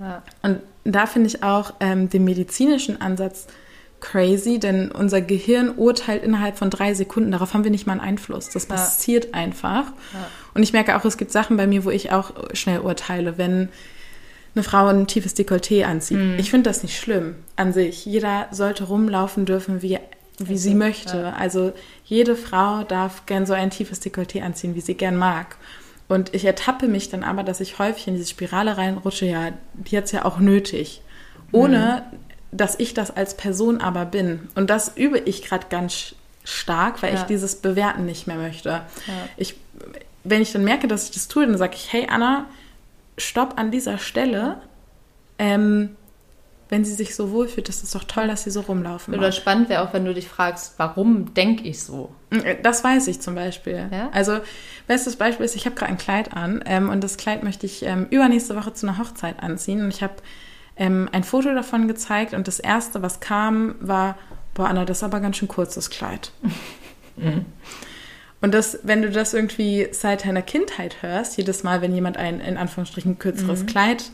ja. und da finde ich auch ähm, den medizinischen Ansatz crazy, denn unser Gehirn urteilt innerhalb von drei Sekunden. Darauf haben wir nicht mal einen Einfluss. Das passiert ja. einfach. Und ich merke auch, es gibt Sachen bei mir, wo ich auch schnell urteile, wenn eine Frau ein tiefes Dekolleté anzieht. Mm. Ich finde das nicht schlimm an sich. Jeder sollte rumlaufen dürfen, wie wie sie möchte. Ja. Also jede Frau darf gern so ein tiefes Dekolleté anziehen, wie sie gern mag. Und ich ertappe mich dann aber, dass ich häufig in diese Spirale reinrutsche, ja, die hat es ja auch nötig. Ohne, mhm. dass ich das als Person aber bin. Und das übe ich gerade ganz stark, weil ja. ich dieses Bewerten nicht mehr möchte. Ja. Ich, wenn ich dann merke, dass ich das tue, dann sage ich, hey Anna, stopp an dieser Stelle. Ähm, wenn sie sich so wohlfühlt, ist es doch toll, dass sie so rumlaufen. Oder spannend wäre auch, wenn du dich fragst, warum denke ich so? Äh, das weiß ich zum Beispiel. Ja? Also, bestes Beispiel ist, ich habe gerade ein Kleid an ähm, und das Kleid möchte ich ähm, übernächste Woche zu einer Hochzeit anziehen. Und ich habe ähm, ein Foto davon gezeigt und das erste, was kam, war, boah, Anna, das ist aber ganz schön kurz, das Kleid. *laughs* mhm. Und das, wenn du das irgendwie seit deiner Kindheit hörst, jedes Mal, wenn jemand ein in Anführungsstrichen kürzeres mhm. Kleid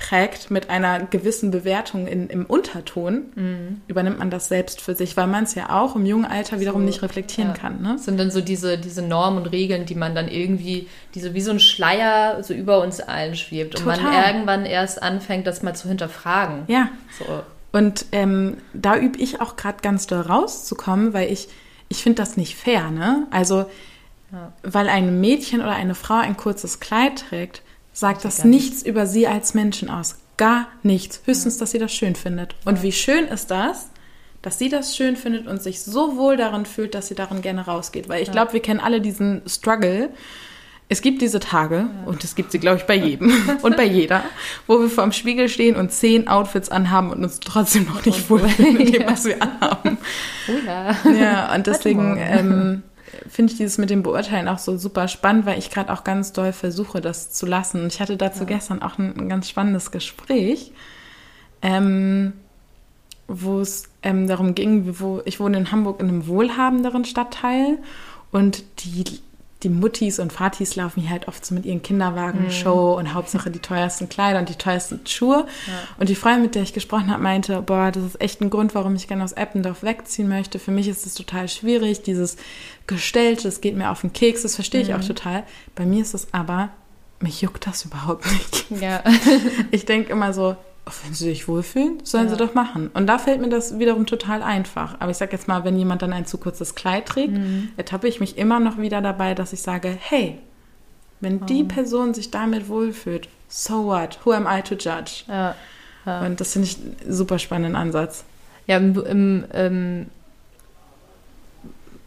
trägt mit einer gewissen Bewertung in, im Unterton, mhm. übernimmt man das selbst für sich, weil man es ja auch im jungen Alter wiederum so, nicht reflektieren ja. kann. Ne? Das sind dann so diese, diese Normen und Regeln, die man dann irgendwie, die so wie so ein Schleier so über uns allen schwebt Total. und man irgendwann erst anfängt, das mal zu hinterfragen. Ja. So. Und ähm, da übe ich auch gerade ganz doll rauszukommen, weil ich, ich finde das nicht fair, ne? Also, ja. weil ein Mädchen oder eine Frau ein kurzes Kleid trägt, sagt das nichts nicht. über sie als Menschen aus. Gar nichts. Höchstens, dass sie das schön findet. Und wie schön ist das, dass sie das schön findet und sich so wohl darin fühlt, dass sie darin gerne rausgeht. Weil ich ja. glaube, wir kennen alle diesen Struggle. Es gibt diese Tage, ja. und es gibt sie, glaube ich, bei jedem *laughs* und bei jeder, wo wir vor dem Spiegel stehen und zehn Outfits anhaben und uns trotzdem noch nicht wohlfühlen *laughs* mit dem, was wir anhaben. Oh ja. ja, und deswegen ähm, *laughs* finde ich dieses mit dem Beurteilen auch so super spannend, weil ich gerade auch ganz doll versuche, das zu lassen. Und ich hatte dazu ja. gestern auch ein, ein, ganz spannendes Gespräch, ähm, wo es ähm, darum ging, wo ich wohne in Hamburg in einem wohlhabenderen Stadtteil und die die Muttis und Vatis laufen hier halt oft so mit ihren Kinderwagen-Show mhm. und Hauptsache die teuersten Kleider und die teuersten Schuhe. Ja. Und die Freundin, mit der ich gesprochen habe, meinte, boah, das ist echt ein Grund, warum ich gerne aus Eppendorf wegziehen möchte. Für mich ist es total schwierig, dieses Gestellte, das geht mir auf den Keks, das verstehe ich mhm. auch total. Bei mir ist es aber, mich juckt das überhaupt nicht. Ja. *laughs* ich denke immer so, wenn sie sich wohlfühlen, sollen ja. sie doch machen. Und da fällt mir das wiederum total einfach. Aber ich sage jetzt mal, wenn jemand dann ein zu kurzes Kleid trägt, mhm. ertappe ich mich immer noch wieder dabei, dass ich sage, hey, wenn die Person sich damit wohlfühlt, so what? Who am I to judge? Ja. Ja. Und das finde ich einen super spannenden Ansatz. Ja, im, im, im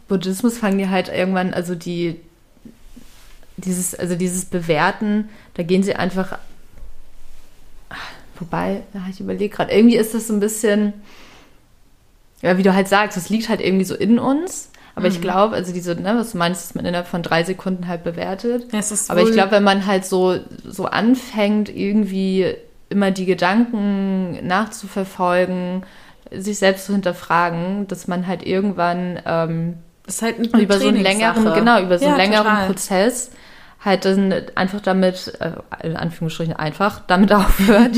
Buddhismus fangen die halt irgendwann, also die dieses, also dieses Bewerten, da gehen sie einfach Wobei, ja, ich überlege gerade, irgendwie ist das so ein bisschen, ja, wie du halt sagst, es liegt halt irgendwie so in uns. Aber mhm. ich glaube, also diese, ne, was du meinst, dass man innerhalb von drei Sekunden halt bewertet. Ja, aber ich glaube, wenn man halt so, so anfängt, irgendwie immer die Gedanken nachzuverfolgen, sich selbst zu hinterfragen, dass man halt irgendwann ähm, das ist halt über so einen längeren, genau, über so einen längeren total. Prozess halt dann einfach damit, äh, in Anführungsstrichen einfach, damit *laughs* aufhört,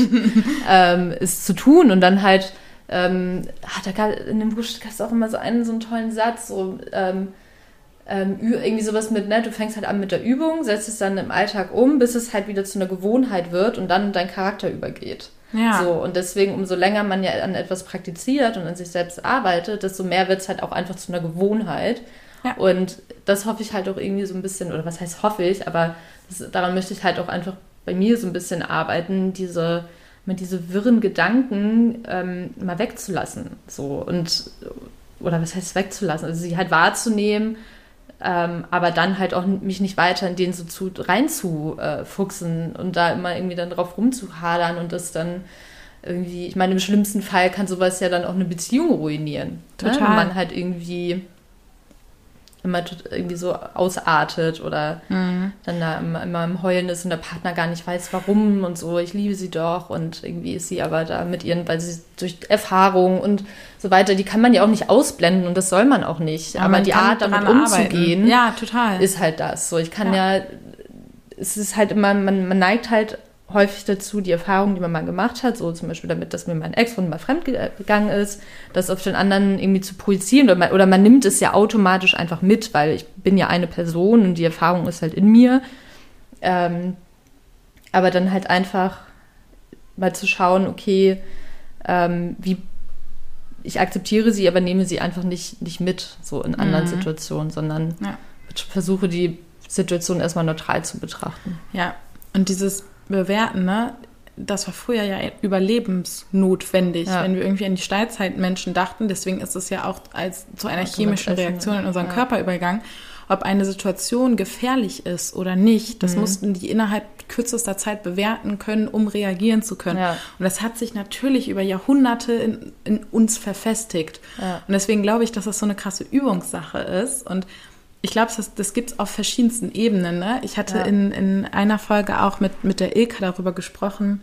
ähm, es zu tun und dann halt, ähm, ach, da gab, in dem Buch hast du auch immer so einen, so einen tollen Satz, so, ähm, ähm, irgendwie sowas mit, ne, du fängst halt an mit der Übung, setzt es dann im Alltag um, bis es halt wieder zu einer Gewohnheit wird und dann dein Charakter übergeht. Ja. So, und deswegen, umso länger man ja an etwas praktiziert und an sich selbst arbeitet, desto mehr wird es halt auch einfach zu einer Gewohnheit. Ja. Und das hoffe ich halt auch irgendwie so ein bisschen, oder was heißt hoffe ich, aber das, daran möchte ich halt auch einfach bei mir so ein bisschen arbeiten, diese, mit diese wirren Gedanken ähm, mal wegzulassen. So und oder was heißt wegzulassen? Also sie halt wahrzunehmen, ähm, aber dann halt auch mich nicht weiter in den so zu reinzufuchsen und da immer irgendwie dann drauf rumzuhadern und das dann irgendwie, ich meine, im schlimmsten Fall kann sowas ja dann auch eine Beziehung ruinieren. Total. Ne? Wenn man halt irgendwie immer irgendwie so ausartet oder mhm. dann da immer, immer im Heulen ist und der Partner gar nicht weiß, warum und so. Ich liebe sie doch und irgendwie ist sie aber da mit ihren, weil sie durch Erfahrung und so weiter, die kann man ja auch nicht ausblenden und das soll man auch nicht. aber, aber die Art, damit umzugehen, ja, total. ist halt das. So, ich kann ja, ja es ist halt immer, man, man neigt halt häufig dazu, die Erfahrungen, die man mal gemacht hat, so zum Beispiel damit, dass mir mein Ex-Freund mal fremdgegangen ist, das auf den anderen irgendwie zu projizieren oder man, oder man nimmt es ja automatisch einfach mit, weil ich bin ja eine Person und die Erfahrung ist halt in mir. Ähm, aber dann halt einfach mal zu schauen, okay, ähm, wie ich akzeptiere sie, aber nehme sie einfach nicht, nicht mit, so in anderen mhm. Situationen, sondern ja. versuche die Situation erstmal neutral zu betrachten. Ja, und dieses bewerten, ne? Das war früher ja überlebensnotwendig, ja. wenn wir irgendwie an die Steinzeitmenschen dachten. Deswegen ist es ja auch als zu einer chemischen Reaktion in unseren ja. Körper übergegangen. Ob eine Situation gefährlich ist oder nicht, das mhm. mussten die innerhalb kürzester Zeit bewerten können, um reagieren zu können. Ja. Und das hat sich natürlich über Jahrhunderte in, in uns verfestigt. Und deswegen glaube ich, dass das so eine krasse Übungssache ist. Und ich glaube, das, das gibt es auf verschiedensten Ebenen. Ne? Ich hatte ja. in, in einer Folge auch mit, mit der Ilka darüber gesprochen,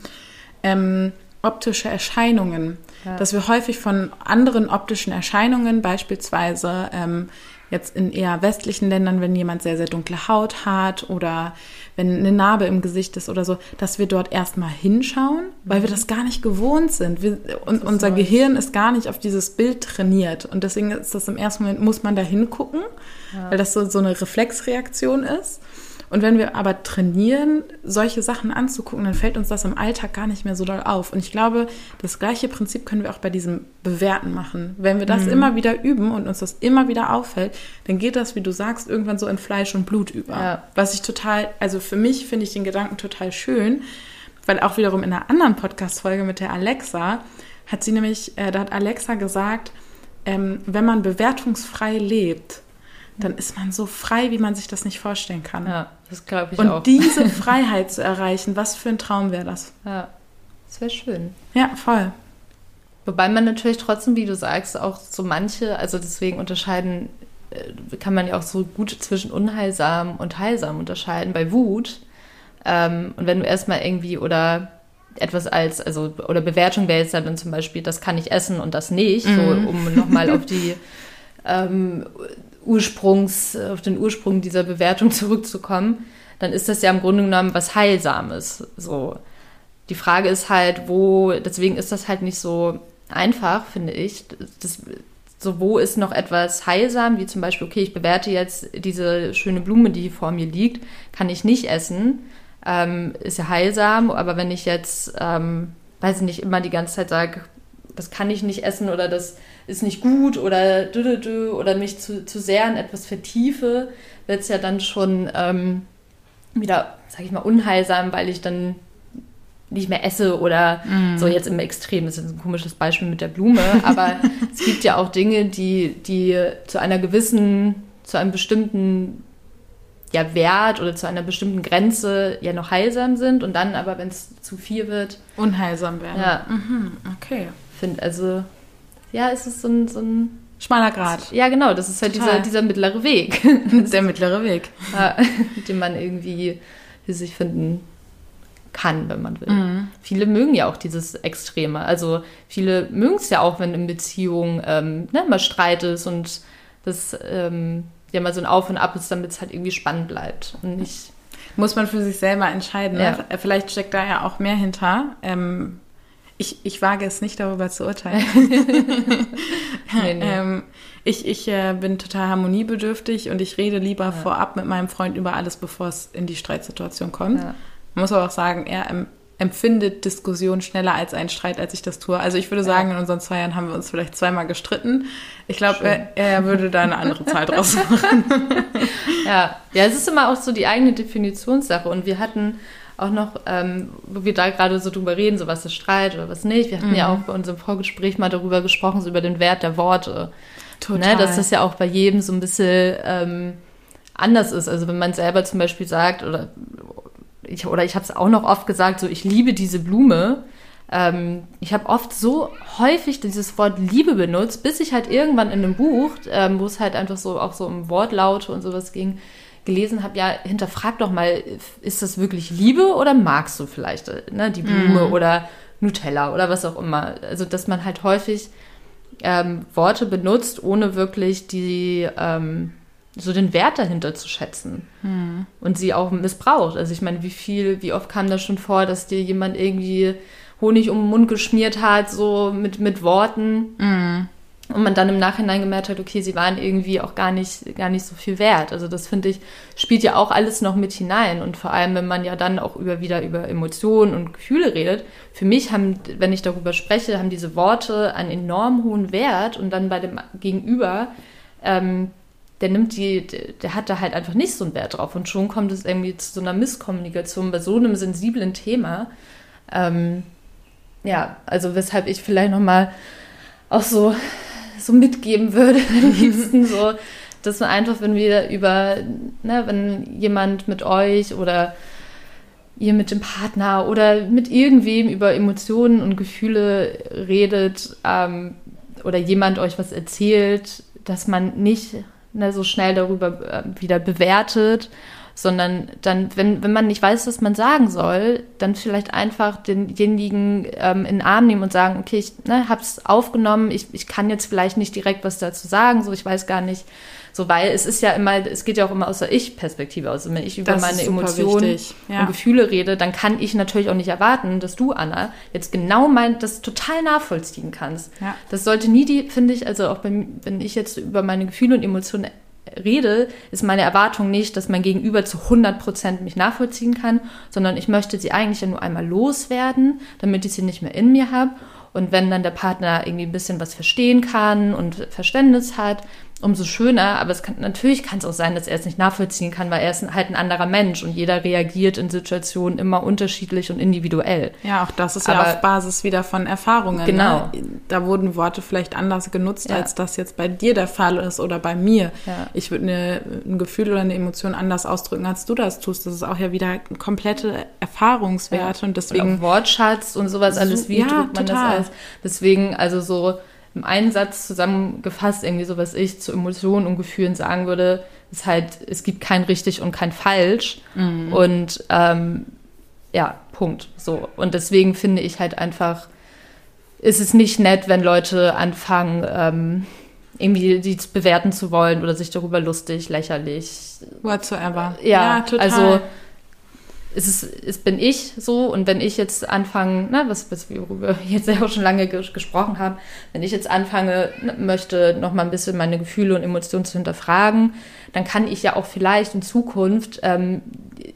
ähm, optische Erscheinungen. Ja. Dass wir häufig von anderen optischen Erscheinungen, beispielsweise ähm, jetzt in eher westlichen Ländern, wenn jemand sehr, sehr dunkle Haut hat oder wenn eine Narbe im Gesicht ist oder so, dass wir dort erstmal hinschauen, weil wir mhm. das gar nicht gewohnt sind. Wir, und unser neu. Gehirn ist gar nicht auf dieses Bild trainiert. Und deswegen ist das im ersten Moment, muss man da hingucken, ja. weil das so, so eine Reflexreaktion ist. Und wenn wir aber trainieren, solche Sachen anzugucken, dann fällt uns das im Alltag gar nicht mehr so doll auf. Und ich glaube, das gleiche Prinzip können wir auch bei diesem Bewerten machen. Wenn wir das mhm. immer wieder üben und uns das immer wieder auffällt, dann geht das, wie du sagst, irgendwann so in Fleisch und Blut über. Ja. Was ich total, also für mich finde ich den Gedanken total schön, weil auch wiederum in einer anderen Podcast-Folge mit der Alexa hat sie nämlich, äh, da hat Alexa gesagt, ähm, wenn man bewertungsfrei lebt, dann ist man so frei, wie man sich das nicht vorstellen kann. Ja, das glaube ich Und auch. Und diese *laughs* Freiheit zu erreichen, was für ein Traum wäre das? Ja, das wäre schön. Ja, voll. Wobei man natürlich trotzdem, wie du sagst, auch so manche, also deswegen unterscheiden, äh, kann man ja auch so gut zwischen unheilsam und heilsam unterscheiden bei Wut. Ähm, und wenn du erstmal irgendwie oder etwas als, also, oder Bewertung wäre jetzt dann zum Beispiel, das kann ich essen und das nicht, mhm. so um nochmal auf *laughs* die ähm, Ursprungs, auf den Ursprung dieser Bewertung zurückzukommen, dann ist das ja im Grunde genommen was Heilsames. So. Die Frage ist halt, wo, deswegen ist das halt nicht so einfach, finde ich. Das, so, wo ist noch etwas heilsam, wie zum Beispiel, okay, ich bewerte jetzt diese schöne Blume, die vor mir liegt, kann ich nicht essen, ähm, ist ja heilsam, aber wenn ich jetzt, ähm, weiß ich nicht, immer die ganze Zeit sage, das kann ich nicht essen oder das ist nicht gut oder dü, oder mich zu, zu sehr in etwas vertiefe, wird es ja dann schon ähm, wieder, sag ich mal, unheilsam, weil ich dann nicht mehr esse oder mm. so jetzt im Extrem. Das ist ein komisches Beispiel mit der Blume, aber *laughs* es gibt ja auch Dinge, die, die zu einer gewissen, zu einem bestimmten ja, Wert oder zu einer bestimmten Grenze ja noch heilsam sind und dann aber, wenn es zu viel wird. Unheilsam werden. Ja. Mhm, okay. Find, also, ja, es ist so ein, so ein Schmaler Grad. Ja, genau, das ist halt dieser, dieser mittlere Weg. *laughs* Der *laughs* mittlere Weg. Ja, *laughs* den man irgendwie für sich finden kann, wenn man will. Mhm. Viele mögen ja auch dieses Extreme. Also viele mögen es ja auch, wenn in Beziehungen ähm, ne, mal Streit ist und das ähm, ja mal so ein Auf und Ab ist, damit es halt irgendwie spannend bleibt und nicht. Muss man für sich selber entscheiden. Ne? Ja. Vielleicht steckt da ja auch mehr hinter. Ähm, ich, ich wage es nicht darüber zu urteilen. *laughs* *laughs* nee, nee. ähm, ich ich äh, bin total harmoniebedürftig und ich rede lieber ja. vorab mit meinem Freund über alles, bevor es in die Streitsituation kommt. Ja. Man muss aber auch sagen, er empfindet Diskussion schneller als ein Streit, als ich das tue. Also ich würde sagen, in unseren zwei Jahren haben wir uns vielleicht zweimal gestritten. Ich glaube, er, er, würde da eine andere Zahl draus *laughs* machen. ja. ja, es ist immer auch so die eigene Definitionssache. Und wir hatten auch noch, ähm, wo wir da gerade so drüber reden, so was ist Streit oder was nicht. Wir hatten mhm. ja auch bei unserem Vorgespräch mal darüber gesprochen, so über den Wert der Worte. Total. Ne, dass das ja auch bei jedem so ein bisschen ähm, anders ist. Also wenn man selber zum Beispiel sagt, oder ich, oder ich habe es auch noch oft gesagt, so ich liebe diese Blume. Ähm, ich habe oft so häufig dieses Wort Liebe benutzt, bis ich halt irgendwann in einem Buch, ähm, wo es halt einfach so auch so um Wortlaute und sowas ging, gelesen habe, ja, hinterfrag doch mal, ist das wirklich Liebe oder magst du vielleicht ne, die Blume mm. oder Nutella oder was auch immer. Also, dass man halt häufig ähm, Worte benutzt, ohne wirklich die, ähm, so den Wert dahinter zu schätzen hm. und sie auch missbraucht. Also ich meine, wie viel, wie oft kam das schon vor, dass dir jemand irgendwie Honig um den Mund geschmiert hat, so mit, mit Worten hm. Und man dann im Nachhinein gemerkt hat, okay, sie waren irgendwie auch gar nicht, gar nicht so viel wert. Also das finde ich, spielt ja auch alles noch mit hinein und vor allem, wenn man ja dann auch über, wieder über Emotionen und Gefühle redet. Für mich haben, wenn ich darüber spreche, haben diese Worte einen enorm hohen Wert und dann bei dem Gegenüber ähm, der nimmt die, der hat da halt einfach nicht so einen Wert drauf. Und schon kommt es irgendwie zu so einer Misskommunikation bei so einem sensiblen Thema. Ähm, ja, also weshalb ich vielleicht nochmal auch so, so mitgeben würde, *laughs* am liebsten so, dass man einfach, wenn wir über, ne, wenn jemand mit euch oder ihr mit dem Partner oder mit irgendwem über Emotionen und Gefühle redet ähm, oder jemand euch was erzählt, dass man nicht ne, so schnell darüber äh, wieder bewertet, sondern dann, wenn, wenn man nicht weiß, was man sagen soll, dann vielleicht einfach denjenigen ähm, in den Arm nehmen und sagen, okay, ich ne, habe es aufgenommen, ich, ich kann jetzt vielleicht nicht direkt was dazu sagen, so ich weiß gar nicht, so, weil es ist ja immer, es geht ja auch immer aus der Ich-Perspektive aus. wenn ich über das meine Emotionen ja. und Gefühle rede, dann kann ich natürlich auch nicht erwarten, dass du, Anna, jetzt genau mein, das total nachvollziehen kannst. Ja. Das sollte nie die, finde ich, also auch wenn, wenn ich jetzt über meine Gefühle und Emotionen rede, ist meine Erwartung nicht, dass mein Gegenüber zu 100 Prozent mich nachvollziehen kann, sondern ich möchte sie eigentlich ja nur einmal loswerden, damit ich sie nicht mehr in mir habe. Und wenn dann der Partner irgendwie ein bisschen was verstehen kann und Verständnis hat, umso schöner. Aber es kann, natürlich kann es auch sein, dass er es nicht nachvollziehen kann, weil er ist halt ein anderer Mensch und jeder reagiert in Situationen immer unterschiedlich und individuell. Ja, auch das ist Aber, ja auf Basis wieder von Erfahrungen. Ne? Genau. Ne? Da wurden Worte vielleicht anders genutzt, ja. als das jetzt bei dir der Fall ist oder bei mir. Ja. Ich würde ein Gefühl oder eine Emotion anders ausdrücken, als du das tust. Das ist auch ja wieder komplette Erfahrungswerte ja. und deswegen. Und Wortschatz und sowas alles, wie drückt man total. das alles? Deswegen, also so im einen Satz zusammengefasst, irgendwie so, was ich zu Emotionen und Gefühlen sagen würde, ist halt, es gibt kein richtig und kein falsch. Mhm. Und ähm, ja, Punkt. So. Und deswegen finde ich halt einfach, ist es nicht nett, wenn Leute anfangen, ähm, irgendwie die bewerten zu wollen oder sich darüber lustig, lächerlich. Whatsoever. Ja, ja total. Also es, ist, es bin ich so und wenn ich jetzt anfange, na, was, was wir jetzt ja auch schon lange ges gesprochen haben, wenn ich jetzt anfange, möchte noch mal ein bisschen meine Gefühle und Emotionen zu hinterfragen, dann kann ich ja auch vielleicht in Zukunft ähm,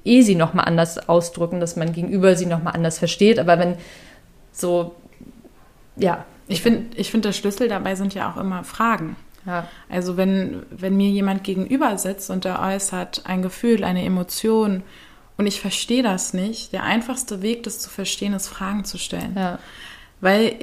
eh sie noch mal anders ausdrücken, dass man gegenüber sie noch mal anders versteht. Aber wenn so, ja, ich finde, ich find, der Schlüssel dabei sind ja auch immer Fragen. Ja. Also wenn, wenn mir jemand gegenüber sitzt und der äußert ein Gefühl, eine Emotion und ich verstehe das nicht, der einfachste Weg, das zu verstehen, ist Fragen zu stellen. Ja. Weil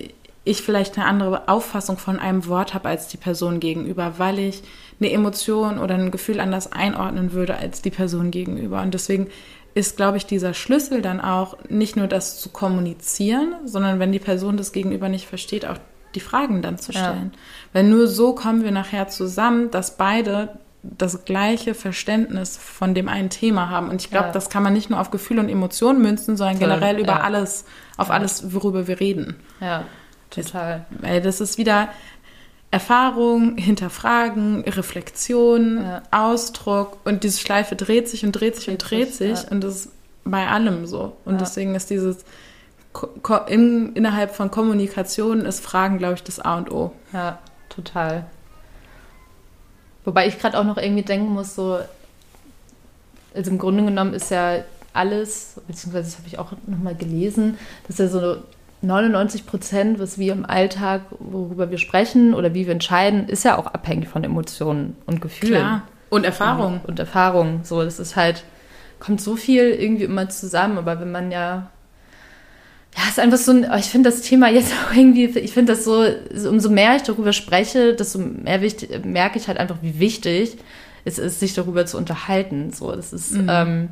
ich vielleicht eine andere Auffassung von einem Wort habe als die Person gegenüber, weil ich eine Emotion oder ein Gefühl anders einordnen würde als die Person gegenüber. Und deswegen ist, glaube ich, dieser Schlüssel dann auch nicht nur das zu kommunizieren, sondern wenn die Person das Gegenüber nicht versteht, auch die Fragen dann zu stellen. Ja. Weil nur so kommen wir nachher zusammen, dass beide das gleiche Verständnis von dem einen Thema haben. Und ich glaube, ja. das kann man nicht nur auf Gefühle und Emotionen münzen, sondern Voll, generell über ja. alles, auf alles, worüber wir reden. Ja, total. Weil das ist wieder, Erfahrung, Hinterfragen, Reflexion, ja. Ausdruck und diese Schleife dreht sich und dreht sich und dreht sich ja. und das ist bei allem so. Und deswegen ist dieses in, innerhalb von Kommunikation ist Fragen, glaube ich, das A und O. Ja, total. Wobei ich gerade auch noch irgendwie denken muss, so, also im Grunde genommen ist ja alles, beziehungsweise das habe ich auch nochmal gelesen, dass ja so 99 Prozent, was wir im Alltag, worüber wir sprechen oder wie wir entscheiden, ist ja auch abhängig von Emotionen und Gefühlen. Klar. Und Erfahrung. Und, und Erfahrung. So, das ist halt, kommt so viel irgendwie immer zusammen, aber wenn man ja, ja, ist einfach so ein, ich finde das Thema jetzt auch irgendwie, ich finde das so, umso mehr ich darüber spreche, desto mehr wichtig, merke ich halt einfach, wie wichtig es ist, sich darüber zu unterhalten. So, das ist, mhm. ähm,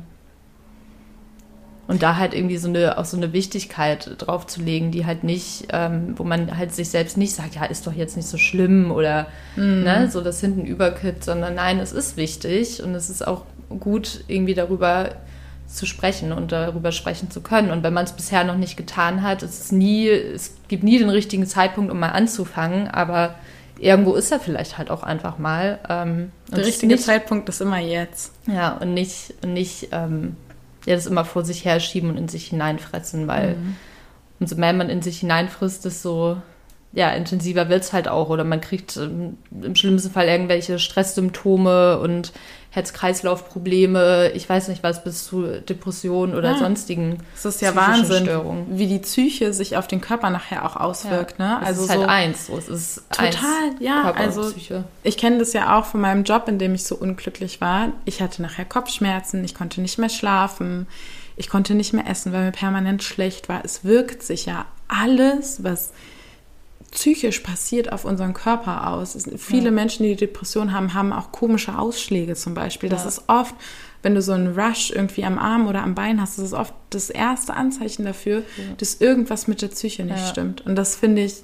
und da halt irgendwie so eine, auch so eine Wichtigkeit drauf zu legen, die halt nicht, ähm, wo man halt sich selbst nicht sagt, ja, ist doch jetzt nicht so schlimm oder mhm. ne, so das hinten überkippt, sondern nein, es ist wichtig und es ist auch gut, irgendwie darüber zu sprechen und darüber sprechen zu können. Und wenn man es bisher noch nicht getan hat, es ist nie, es gibt nie den richtigen Zeitpunkt, um mal anzufangen, aber irgendwo ist er vielleicht halt auch einfach mal. Ähm, Der richtige nicht, Zeitpunkt ist immer jetzt. Ja, und nicht, und nicht ähm, ja, das immer vor sich herschieben und in sich hineinfressen, weil mhm. umso mehr man in sich hineinfrisst, desto ja, intensiver wird es halt auch. Oder man kriegt ähm, im schlimmsten Fall irgendwelche Stresssymptome und Herz-Kreislauf-Probleme, ich weiß nicht was, bis zu Depressionen oder ja. sonstigen. Es ist ja Wahnsinn, Störungen. wie die Psyche sich auf den Körper nachher auch auswirkt. Ja, ne? Also es ist halt so eins, so. es ist total, eins, ja. Körper also ich kenne das ja auch von meinem Job, in dem ich so unglücklich war. Ich hatte nachher Kopfschmerzen, ich konnte nicht mehr schlafen, ich konnte nicht mehr essen, weil mir permanent schlecht war. Es wirkt sich ja alles, was psychisch passiert auf unseren Körper aus. Viele ja. Menschen, die Depression haben, haben auch komische Ausschläge zum Beispiel. Das ja. ist oft, wenn du so einen Rush irgendwie am Arm oder am Bein hast, das ist oft das erste Anzeichen dafür, ja. dass irgendwas mit der Psyche nicht stimmt. Und das finde ich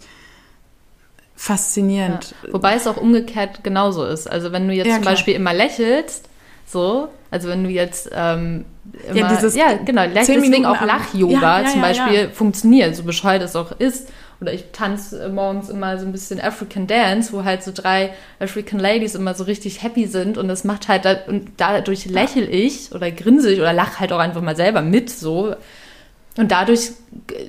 faszinierend. Wobei es auch umgekehrt genauso ist. Also wenn du jetzt zum klar. Beispiel immer lächelst, so, also wenn du jetzt ähm, immer, ja, dieses ja, genau, deswegen auch Lach-Yoga zum Beispiel funktioniert, so bescheuert es auch ist oder ich tanze morgens immer so ein bisschen African Dance, wo halt so drei African Ladies immer so richtig happy sind und das macht halt, und dadurch lächel ich oder grinse ich oder lache halt auch einfach mal selber mit so. Und dadurch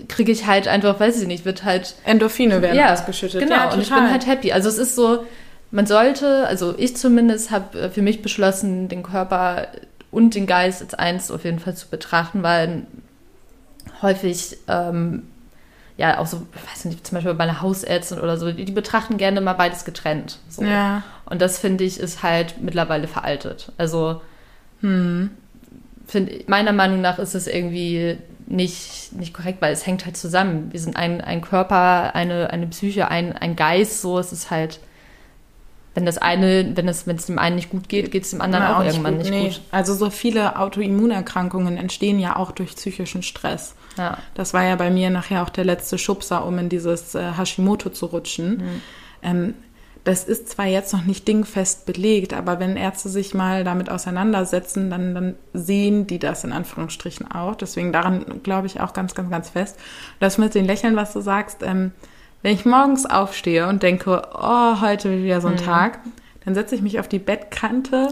kriege ich halt einfach, weiß ich nicht, wird halt. Endorphine werden ja, ausgeschüttet. Genau, ja, und ich bin halt happy. Also es ist so, man sollte, also ich zumindest habe äh, für mich beschlossen, den Körper und den Geist als eins auf jeden Fall zu betrachten, weil häufig ähm, ja auch so, weiß nicht, zum Beispiel bei einer Hausärztin oder so, die, die betrachten gerne mal beides getrennt. So. Ja. Und das finde ich ist halt mittlerweile veraltet. Also hm. find, meiner Meinung nach ist es irgendwie nicht, nicht korrekt, weil es hängt halt zusammen. Wir sind ein, ein Körper, eine, eine Psyche, ein, ein Geist, so es ist halt wenn das eine, wenn es, wenn es dem einen nicht gut geht, geht es dem anderen auch, auch, irgendwann nicht gut. Nicht gut. Also so viele Autoimmunerkrankungen entstehen ja auch durch psychischen Stress. Ja. Das war ja bei mir nachher auch der letzte Schubser, um in dieses äh, Hashimoto zu rutschen. Mhm. Ähm, das ist zwar jetzt noch nicht dingfest belegt, aber wenn Ärzte sich mal damit auseinandersetzen, dann, dann sehen die das in Anführungsstrichen auch. Deswegen daran glaube ich auch ganz, ganz, ganz fest. Das mit den Lächeln, was du sagst, ähm, wenn ich morgens aufstehe und denke, oh, heute wieder so ein mhm. Tag, dann setze ich mich auf die Bettkante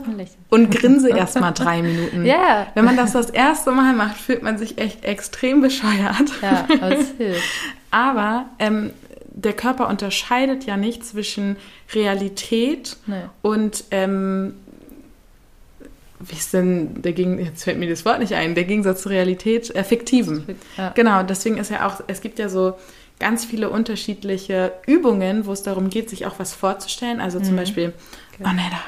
und grinse erstmal drei Minuten. *laughs* Ja. Wenn man das das erste Mal macht, fühlt man sich echt extrem bescheuert. Ja, das *laughs* hilft. Aber ähm, der Körper unterscheidet ja nicht zwischen Realität nee. und ähm, wie ist denn der Gegen jetzt fällt mir das Wort nicht ein, der Gegensatz zur Realität, äh, fiktiven. Ja. Genau, deswegen ist ja auch, es gibt ja so ganz viele unterschiedliche Übungen, wo es darum geht, sich auch was vorzustellen. Also zum mhm. Beispiel, okay. oh Neda,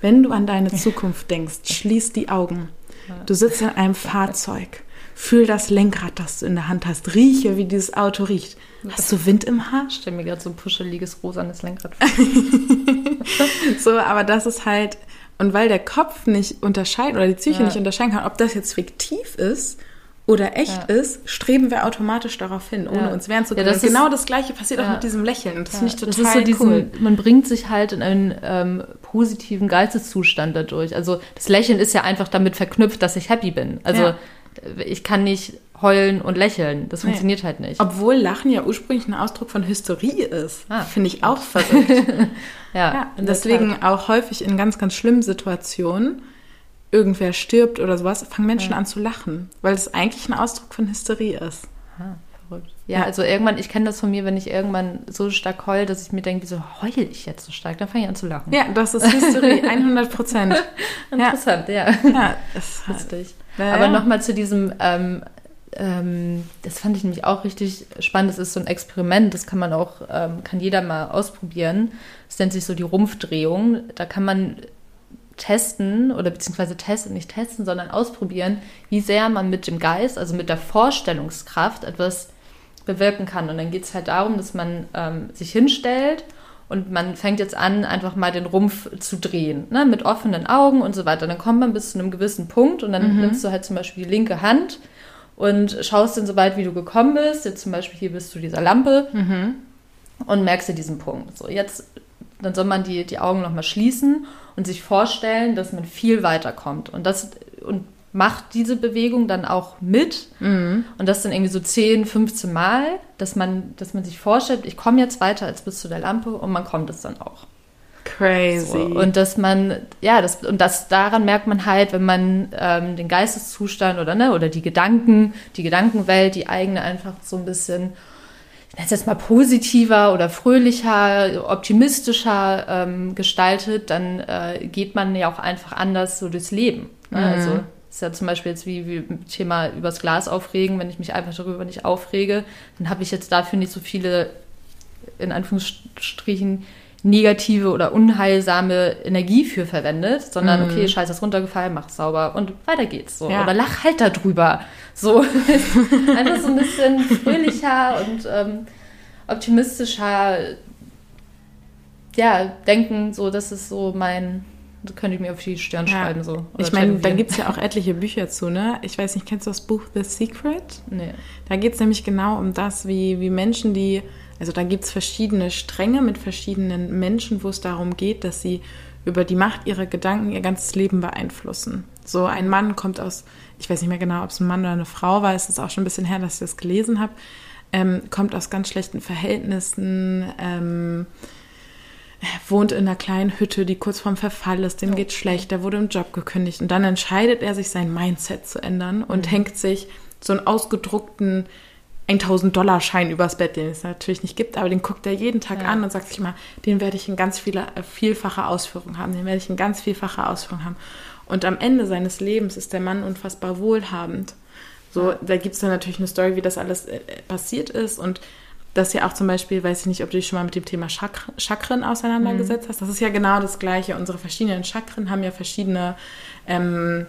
wenn du an deine Zukunft denkst, *laughs* schließ die Augen. Du sitzt in einem Fahrzeug. Fühl das Lenkrad, das du in der Hand hast. Rieche, wie dieses Auto riecht. Hast du Wind im Haar? Ich stelle mir gerade so ein puscheliges, rosanes Lenkrad vor. *laughs* so, aber das ist halt, und weil der Kopf nicht unterscheiden oder die Psyche ja. nicht unterscheiden kann, ob das jetzt fiktiv ist oder echt ja. ist, streben wir automatisch darauf hin, ohne ja. uns wehren zu können. Ja, das genau das Gleiche passiert auch mit diesem Lächeln. Das finde ich total das ist so diesen, cool. Man bringt sich halt in einen ähm, positiven Geisteszustand dadurch. Also das Lächeln ist ja einfach damit verknüpft, dass ich happy bin. Also ich kann nicht heulen und lächeln. Das funktioniert nee. halt nicht. Obwohl Lachen ja ursprünglich ein Ausdruck von Hysterie ist. Ah. Finde ich auch verrückt. *laughs* ja, ja deswegen auch häufig in ganz, ganz schlimmen Situationen irgendwer stirbt oder sowas, fangen Menschen ja. an zu lachen, weil es eigentlich ein Ausdruck von Hysterie ist. Ah, verrückt. Ja, ja, also irgendwann, ich kenne das von mir, wenn ich irgendwann so stark heul, dass ich mir denke, wieso heul ich jetzt so stark? Dann fange ich an zu lachen. Ja, das ist Hysterie, *laughs* 100 Prozent. *laughs* Interessant, ja. Ja, ja *laughs* ist halt lustig. Ja, Aber nochmal zu diesem, ähm, ähm, das fand ich nämlich auch richtig spannend. Das ist so ein Experiment, das kann man auch, ähm, kann jeder mal ausprobieren. Das nennt sich so die Rumpfdrehung. Da kann man testen oder beziehungsweise testen, nicht testen, sondern ausprobieren, wie sehr man mit dem Geist, also mit der Vorstellungskraft etwas bewirken kann. Und dann geht es halt darum, dass man ähm, sich hinstellt und man fängt jetzt an, einfach mal den Rumpf zu drehen, ne, mit offenen Augen und so weiter. Dann kommt man bis zu einem gewissen Punkt und dann mhm. nimmst du halt zum Beispiel die linke Hand und schaust dann so weit, wie du gekommen bist. Jetzt zum Beispiel hier bist du dieser Lampe mhm. und merkst dir diesen Punkt. So, jetzt, dann soll man die, die Augen nochmal schließen und sich vorstellen, dass man viel weiterkommt. Und das und macht diese Bewegung dann auch mit mhm. und das dann irgendwie so 10, 15 Mal, dass man, dass man sich vorstellt, ich komme jetzt weiter als bis zu der Lampe und man kommt es dann auch. Crazy. So, und dass man, ja, das, und das daran merkt man halt, wenn man ähm, den Geisteszustand oder ne, oder die Gedanken, die Gedankenwelt, die eigene einfach so ein bisschen nenne es jetzt mal positiver oder fröhlicher, optimistischer ähm, gestaltet, dann äh, geht man ja auch einfach anders so durchs Leben. Ne? Mhm. Also ist ja zum Beispiel jetzt wie, wie Thema übers Glas aufregen, wenn ich mich einfach darüber nicht aufrege, dann habe ich jetzt dafür nicht so viele, in Anführungsstrichen, negative oder unheilsame Energie für verwendet, sondern mhm. okay, scheiße, ist runtergefallen, mach sauber und weiter geht's so. Ja. Oder lach halt da drüber. So *laughs* einfach so ein bisschen fröhlicher und ähm, optimistischer ja, denken, so das ist so mein das könnte ich mir auf die Stirn ja. schreiben. So, ich meine, da gibt es ja auch etliche Bücher zu, ne? Ich weiß nicht, kennst du das Buch The Secret? Nee. Da geht es nämlich genau um das, wie, wie Menschen, die also da gibt es verschiedene Stränge mit verschiedenen Menschen, wo es darum geht, dass sie über die Macht ihrer Gedanken ihr ganzes Leben beeinflussen. So ein Mann kommt aus, ich weiß nicht mehr genau, ob es ein Mann oder eine Frau war, es ist auch schon ein bisschen her, dass ich das gelesen habe, ähm, kommt aus ganz schlechten Verhältnissen, ähm, wohnt in einer kleinen Hütte, die kurz vorm Verfall ist, dem okay. geht schlecht, der wurde im Job gekündigt und dann entscheidet er sich, sein Mindset zu ändern und mhm. hängt sich so einen ausgedruckten 1000-Dollar-Schein übers Bett, den es natürlich nicht gibt, aber den guckt er jeden Tag ja. an und sagt sich mal, den werde ich in ganz viele, äh, vielfacher Ausführung haben, den werde ich in ganz vielfacher Ausführung haben. Und am Ende seines Lebens ist der Mann unfassbar wohlhabend. So, da gibt es dann natürlich eine Story, wie das alles äh, passiert ist und das ja auch zum Beispiel, weiß ich nicht, ob du dich schon mal mit dem Thema Chak Chakren auseinandergesetzt mhm. hast. Das ist ja genau das Gleiche. Unsere verschiedenen Chakren haben ja verschiedene ähm,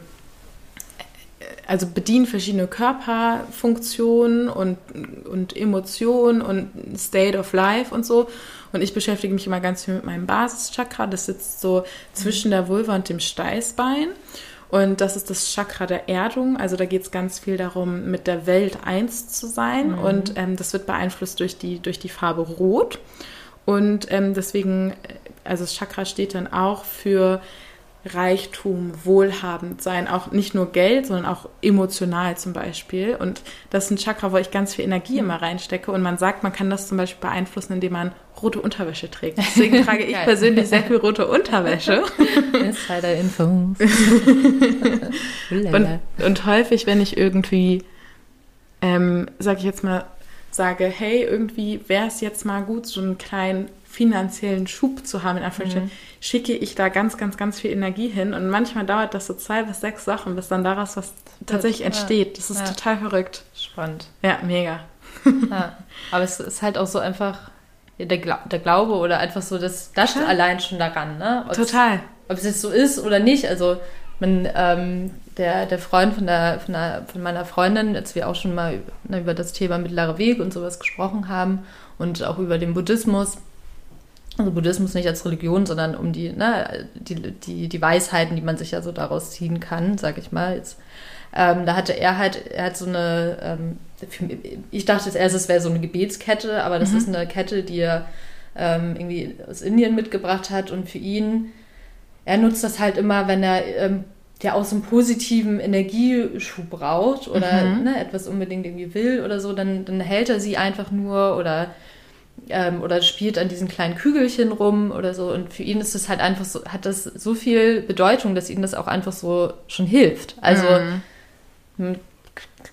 also bedienen verschiedene Körperfunktionen und, und Emotionen und State of Life und so. Und ich beschäftige mich immer ganz viel mit meinem Basischakra. Das sitzt so zwischen der Vulva und dem Steißbein. Und das ist das Chakra der Erdung. Also da geht es ganz viel darum, mit der Welt eins zu sein. Mhm. Und ähm, das wird beeinflusst durch die, durch die Farbe Rot. Und ähm, deswegen, also das Chakra steht dann auch für Reichtum, wohlhabend sein, auch nicht nur Geld, sondern auch emotional zum Beispiel. Und das ist ein Chakra, wo ich ganz viel Energie immer reinstecke. Und man sagt, man kann das zum Beispiel beeinflussen, indem man rote Unterwäsche trägt. Deswegen *laughs* trage ich persönlich sehr viel rote Unterwäsche. *laughs* Insider-Infos. *laughs* und, und häufig, wenn ich irgendwie, ähm, sag ich jetzt mal, sage, hey, irgendwie wäre es jetzt mal gut, so einen kleinen finanziellen Schub zu haben, in Anführungsstrichen, mhm. schicke ich da ganz, ganz, ganz viel Energie hin. Und manchmal dauert das so zwei bis sechs Sachen, bis dann daraus was tatsächlich ja. entsteht. Das ist ja. total verrückt. Spannend. Ja, mega. Ja. Aber es ist halt auch so einfach der, Gla der Glaube oder einfach so, das, das allein schon daran, ne? Ob's, total. Ob es jetzt so ist oder nicht. Also, man, ähm, der, der Freund von, der, von, der, von meiner Freundin, als wir auch schon mal über, ne, über das Thema mittlerer Weg und sowas gesprochen haben und auch über den Buddhismus, also Buddhismus nicht als Religion, sondern um die, ne, die, die, die Weisheiten, die man sich ja so daraus ziehen kann, sag ich mal. Jetzt, ähm, da hatte er halt, er hat so eine, ähm, ich dachte erstes, es wäre so eine Gebetskette, aber das mhm. ist eine Kette, die er ähm, irgendwie aus Indien mitgebracht hat und für ihn, er nutzt das halt immer, wenn er ähm, ja aus einem positiven Energieschub braucht oder mhm. ne, etwas unbedingt irgendwie will oder so, dann, dann hält er sie einfach nur oder ähm, oder spielt an diesen kleinen Kügelchen rum oder so. Und für ihn ist es halt einfach so, hat das so viel Bedeutung, dass ihm das auch einfach so schon hilft. Also mhm.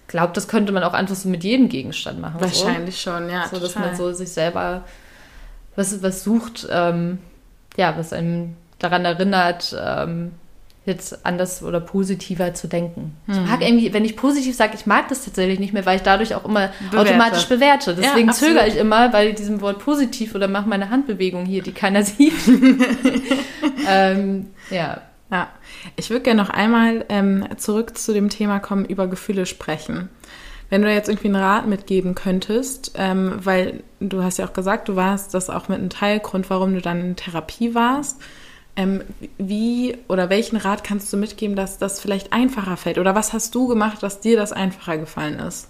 glaube, das könnte man auch einfach so mit jedem Gegenstand machen. Wahrscheinlich so. schon, ja. So, dass man so sich selber was, was sucht, ähm, ja, was einem daran erinnert, ähm, jetzt anders oder positiver zu denken. Mhm. Ich mag irgendwie, wenn ich positiv sage, ich mag das tatsächlich nicht mehr, weil ich dadurch auch immer bewerte. automatisch bewerte. Deswegen ja, zögere ich immer bei diesem Wort positiv oder mache meine Handbewegung hier, die keiner sieht. *laughs* ähm, ja. Ja, ich würde gerne noch einmal ähm, zurück zu dem Thema kommen, über Gefühle sprechen. Wenn du jetzt irgendwie einen Rat mitgeben könntest, ähm, weil du hast ja auch gesagt, du warst das auch mit einem Teilgrund, warum du dann in Therapie warst. Ähm, wie oder welchen Rat kannst du mitgeben, dass das vielleicht einfacher fällt? Oder was hast du gemacht, dass dir das einfacher gefallen ist?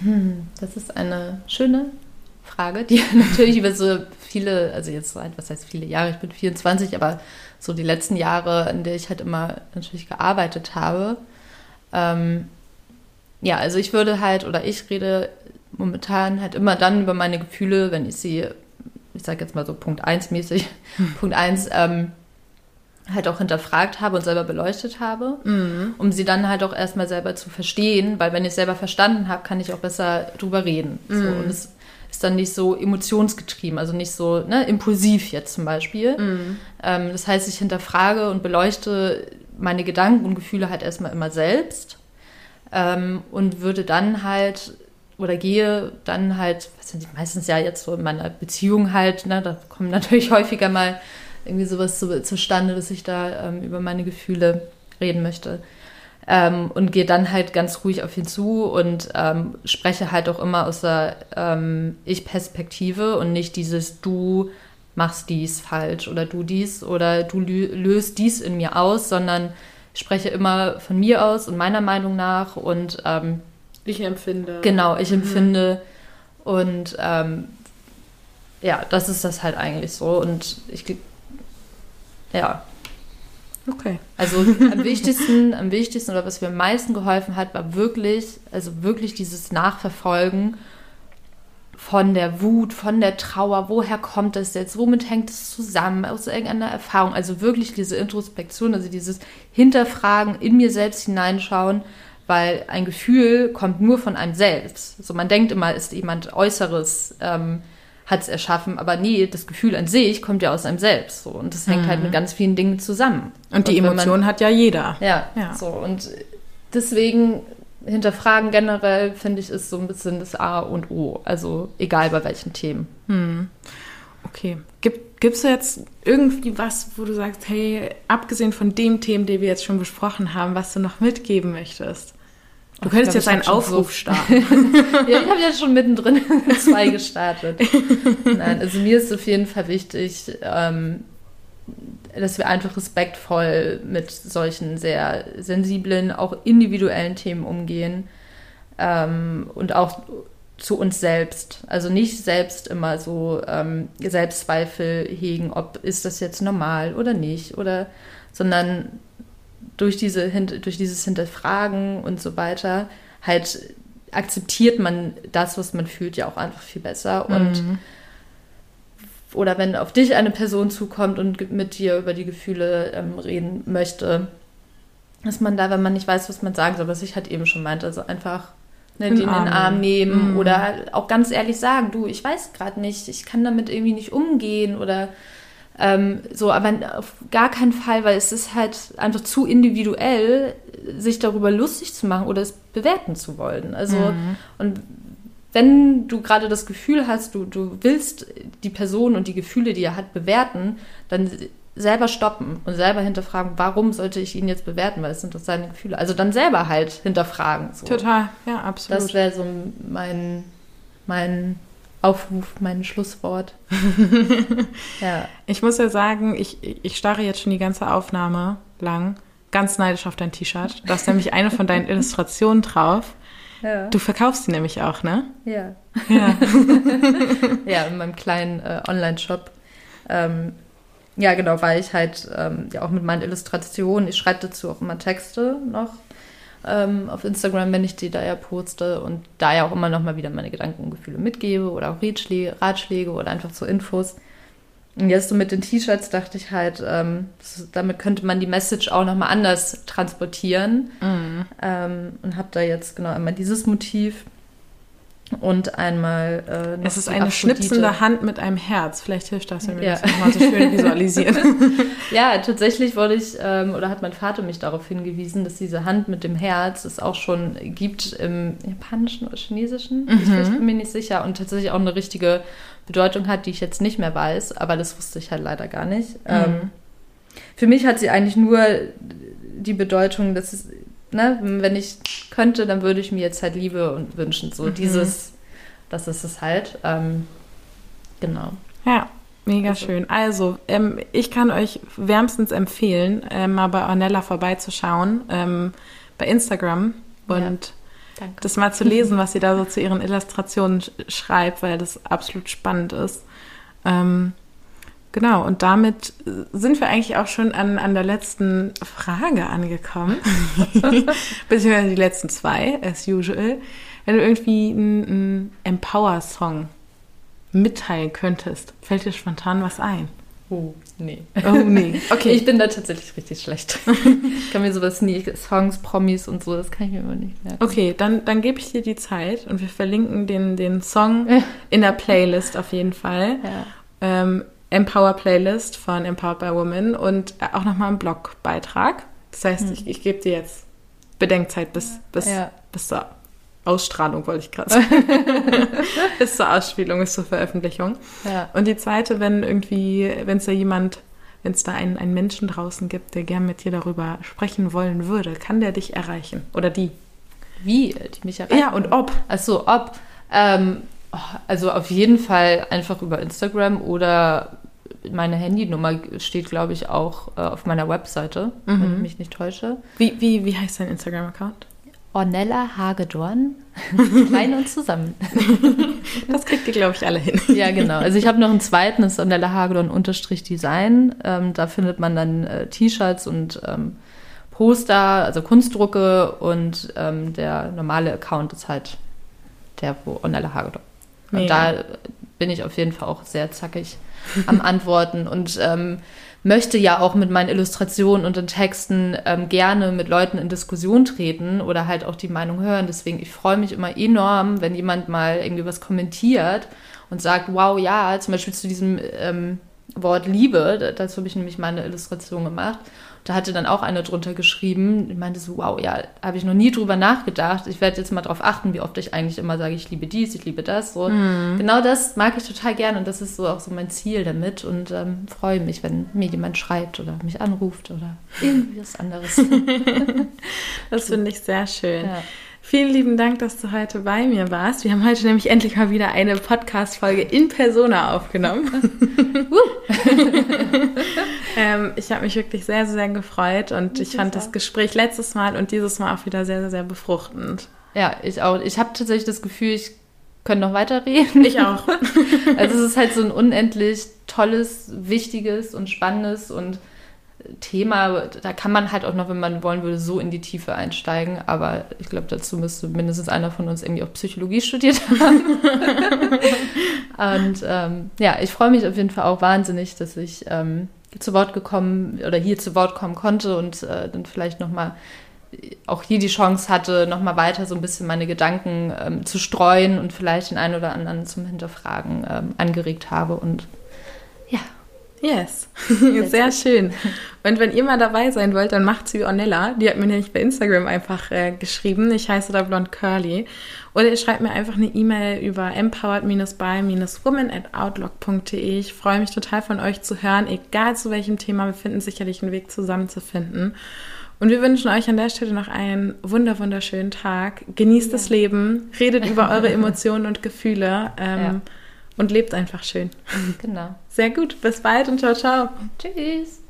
Hm, das ist eine schöne Frage, die *laughs* natürlich über so viele, also jetzt was heißt viele Jahre, ich bin 24, aber so die letzten Jahre, in der ich halt immer natürlich gearbeitet habe. Ähm, ja, also ich würde halt, oder ich rede momentan halt immer dann über meine Gefühle, wenn ich sie ich sage jetzt mal so Punkt 1 mäßig, hm. Punkt 1 ähm, halt auch hinterfragt habe und selber beleuchtet habe, mhm. um sie dann halt auch erstmal selber zu verstehen, weil wenn ich es selber verstanden habe, kann ich auch besser drüber reden. Mhm. So. Und es ist dann nicht so emotionsgetrieben, also nicht so ne, impulsiv jetzt zum Beispiel. Mhm. Ähm, das heißt, ich hinterfrage und beleuchte meine Gedanken und Gefühle halt erstmal immer selbst ähm, und würde dann halt oder gehe dann halt, die meistens ja jetzt so in meiner Beziehung halt, ne, da kommen natürlich *laughs* häufiger mal irgendwie sowas zu, zustande, dass ich da ähm, über meine Gefühle reden möchte. Ähm, und gehe dann halt ganz ruhig auf ihn zu und ähm, spreche halt auch immer aus der ähm, Ich-Perspektive und nicht dieses Du machst dies falsch oder du dies oder du löst dies in mir aus, sondern spreche immer von mir aus und meiner Meinung nach und ähm, ich empfinde. Genau, ich mhm. empfinde. Und ähm, ja, das ist das halt eigentlich so. Und ich, ja. Okay. Also am *laughs* wichtigsten, am wichtigsten oder was mir am meisten geholfen hat, war wirklich, also wirklich dieses Nachverfolgen von der Wut, von der Trauer, woher kommt das jetzt, womit hängt es zusammen, aus irgendeiner Erfahrung. Also wirklich diese Introspektion, also dieses Hinterfragen, in mir selbst hineinschauen, weil ein Gefühl kommt nur von einem selbst. Also man denkt immer, ist jemand Äußeres ähm, hat es erschaffen, aber nee, das Gefühl an sich kommt ja aus einem selbst. So. Und das hängt halt mhm. halt mit ganz vielen Dingen zusammen. Und die und Emotion man, hat ja jeder. Ja, ja, so. Und deswegen hinterfragen generell, finde ich, ist so ein bisschen das A und O. Also egal bei welchen Themen. Mhm. Okay. Gibt es jetzt irgendwie was, wo du sagst, hey, abgesehen von dem Themen, die wir jetzt schon besprochen haben, was du noch mitgeben möchtest? Du Ach, könntest jetzt einen Aufruf so starten. *laughs* ja, ich habe jetzt schon mittendrin *laughs* zwei gestartet. Nein, also mir ist auf jeden Fall wichtig, ähm, dass wir einfach respektvoll mit solchen sehr sensiblen, auch individuellen Themen umgehen ähm, und auch zu uns selbst. Also nicht selbst immer so ähm, Selbstzweifel hegen, ob ist das jetzt normal oder nicht. Oder sondern durch, diese, durch dieses Hinterfragen und so weiter halt akzeptiert man das, was man fühlt, ja auch einfach viel besser. Und mhm. oder wenn auf dich eine Person zukommt und mit dir über die Gefühle ähm, reden möchte, dass man da, wenn man nicht weiß, was man sagen soll, was ich halt eben schon meinte, also einfach ne, den in den Arm nehmen mhm. oder auch ganz ehrlich sagen, du, ich weiß gerade nicht, ich kann damit irgendwie nicht umgehen oder ähm, so, aber auf gar keinen Fall, weil es ist halt einfach zu individuell, sich darüber lustig zu machen oder es bewerten zu wollen. Also, mhm. und wenn du gerade das Gefühl hast, du, du willst die Person und die Gefühle, die er hat, bewerten, dann selber stoppen und selber hinterfragen, warum sollte ich ihn jetzt bewerten, weil es sind doch seine Gefühle. Also dann selber halt hinterfragen. So. Total, ja, absolut. Das wäre so mein, mein Aufruf, mein Schlusswort. *laughs* ja. Ich muss ja sagen, ich, ich starre jetzt schon die ganze Aufnahme lang ganz neidisch auf dein T-Shirt. Da ist nämlich eine von deinen *laughs* Illustrationen drauf. Ja. Du verkaufst sie nämlich auch, ne? Ja. Ja, *laughs* ja in meinem kleinen äh, Online-Shop. Ähm, ja, genau, weil ich halt ähm, ja auch mit meinen Illustrationen, ich schreibe dazu auch immer Texte noch ähm, auf Instagram, wenn ich die da ja poste und da ja auch immer noch mal wieder meine Gedanken und Gefühle mitgebe oder auch Ratschläge, Ratschläge oder einfach so Infos. Und jetzt so mit den T-Shirts dachte ich halt, ähm, damit könnte man die Message auch noch mal anders transportieren mhm. ähm, und habe da jetzt genau einmal dieses Motiv und einmal. Äh, es ist eine Aphrodite. schnipsende Hand mit einem Herz. Vielleicht hilft das, wenn wir ja. das nochmal so schön visualisieren. *laughs* *laughs* ja, tatsächlich wurde ich, ähm, oder hat mein Vater mich darauf hingewiesen, dass diese Hand mit dem Herz es auch schon gibt im Japanischen oder Chinesischen. Mhm. Ich bin mir nicht sicher. Und tatsächlich auch eine richtige Bedeutung hat, die ich jetzt nicht mehr weiß. Aber das wusste ich halt leider gar nicht. Mhm. Ähm, für mich hat sie eigentlich nur die Bedeutung, dass es ne, wenn ich könnte, dann würde ich mir jetzt halt Liebe und wünschen. So mhm. dieses, das ist es halt. Ähm, genau. Ja, mega also. schön. Also, ähm, ich kann euch wärmstens empfehlen, äh, mal bei Ornella vorbeizuschauen, ähm, bei Instagram und ja, das mal zu lesen, was sie da so zu ihren Illustrationen sch schreibt, weil das absolut spannend ist. Ähm, Genau, und damit sind wir eigentlich auch schon an, an der letzten Frage angekommen. *laughs* Beziehungsweise die letzten zwei, as usual. Wenn du irgendwie einen, Empower-Song mitteilen könntest, fällt dir spontan was ein? Oh, nee. Oh, nee. *laughs* Okay. Ich bin da tatsächlich richtig schlecht. *laughs* ich kann mir sowas nie, Songs, Promis und so, das kann ich mir immer nicht merken. Okay, dann, dann gebe ich dir die Zeit und wir verlinken den, den Song in der Playlist auf jeden Fall. Ja. Ähm, Empower Playlist von Empowered by Women und auch nochmal einen Blogbeitrag. Das heißt, mhm. ich, ich gebe dir jetzt Bedenkzeit bis, bis, ja. bis zur Ausstrahlung, wollte ich gerade *laughs* sagen. *laughs* bis zur Ausspielung, bis zur Veröffentlichung. Ja. Und die zweite, wenn irgendwie, wenn es da jemand, wenn es da einen, einen Menschen draußen gibt, der gern mit dir darüber sprechen wollen würde, kann der dich erreichen? Oder die? Wie? Die mich erreichen? Ja, und ob. Achso, ob. Ähm, oh, also auf jeden Fall einfach über Instagram oder meine Handynummer steht, glaube ich, auch äh, auf meiner Webseite, mhm. wenn ich mich nicht täusche. Wie, wie, wie heißt dein Instagram-Account? Ornella Hagedorn. Klein *laughs* und zusammen. *laughs* das kriegt ihr, glaube ich, alle hin. ja, genau. Also ich habe noch einen zweiten, das ist Ornella Hagedorn unterstrich Design. Ähm, da findet man dann äh, T-Shirts und ähm, Poster, also Kunstdrucke und ähm, der normale Account ist halt der, wo Ornella Hagedorn. Und da bin ich auf jeden Fall auch sehr zackig am Antworten und ähm, möchte ja auch mit meinen Illustrationen und den Texten ähm, gerne mit Leuten in Diskussion treten oder halt auch die Meinung hören. Deswegen, ich freue mich immer enorm, wenn jemand mal irgendwie was kommentiert und sagt, wow, ja, zum Beispiel zu diesem ähm, Wort Liebe, dazu habe ich nämlich meine Illustration gemacht. Da hatte dann auch eine drunter geschrieben, die meinte so, wow, ja, habe ich noch nie drüber nachgedacht. Ich werde jetzt mal darauf achten, wie oft ich eigentlich immer sage, ich liebe dies, ich liebe das. So. Mhm. Genau das mag ich total gerne und das ist so auch so mein Ziel damit und ähm, freue mich, wenn mir jemand schreibt oder mich anruft oder *laughs* irgendwie was anderes. das finde ich sehr schön. Ja. Vielen lieben Dank, dass du heute bei mir warst. Wir haben heute nämlich endlich mal wieder eine Podcast-Folge in Persona aufgenommen. *laughs* *laughs* ähm, ich habe mich wirklich sehr, sehr gefreut und ich, ich fand das Gespräch letztes Mal und dieses Mal auch wieder sehr, sehr, sehr befruchtend. Ja, ich auch. Ich habe tatsächlich das Gefühl, ich könnte noch weiterreden. Ich auch. *laughs* also es ist halt so ein unendlich tolles, wichtiges und spannendes und Thema, da kann man halt auch noch, wenn man wollen würde, so in die Tiefe einsteigen. Aber ich glaube, dazu müsste mindestens einer von uns irgendwie auch Psychologie studiert haben. *laughs* und ähm, ja, ich freue mich auf jeden Fall auch wahnsinnig, dass ich ähm, zu Wort gekommen oder hier zu Wort kommen konnte und äh, dann vielleicht nochmal auch hier die Chance hatte, nochmal weiter so ein bisschen meine Gedanken ähm, zu streuen und vielleicht den einen oder anderen zum Hinterfragen ähm, angeregt habe. Und. *laughs* Yes, sehr schön. Und wenn ihr mal dabei sein wollt, dann macht's wie Ornella. Die hat mir nämlich bei Instagram einfach äh, geschrieben. Ich heiße da Blond Curly. Oder ihr schreibt mir einfach eine E-Mail über empowered-by-woman at outlook.de. Ich freue mich total von euch zu hören, egal zu welchem Thema. Wir finden sicherlich einen Weg zusammenzufinden. Und wir wünschen euch an der Stelle noch einen wunder wunderschönen Tag. Genießt ja. das Leben, redet über eure Emotionen und Gefühle ähm, ja. Und lebt einfach schön. Genau. Sehr gut. Bis bald und ciao, ciao. Tschüss.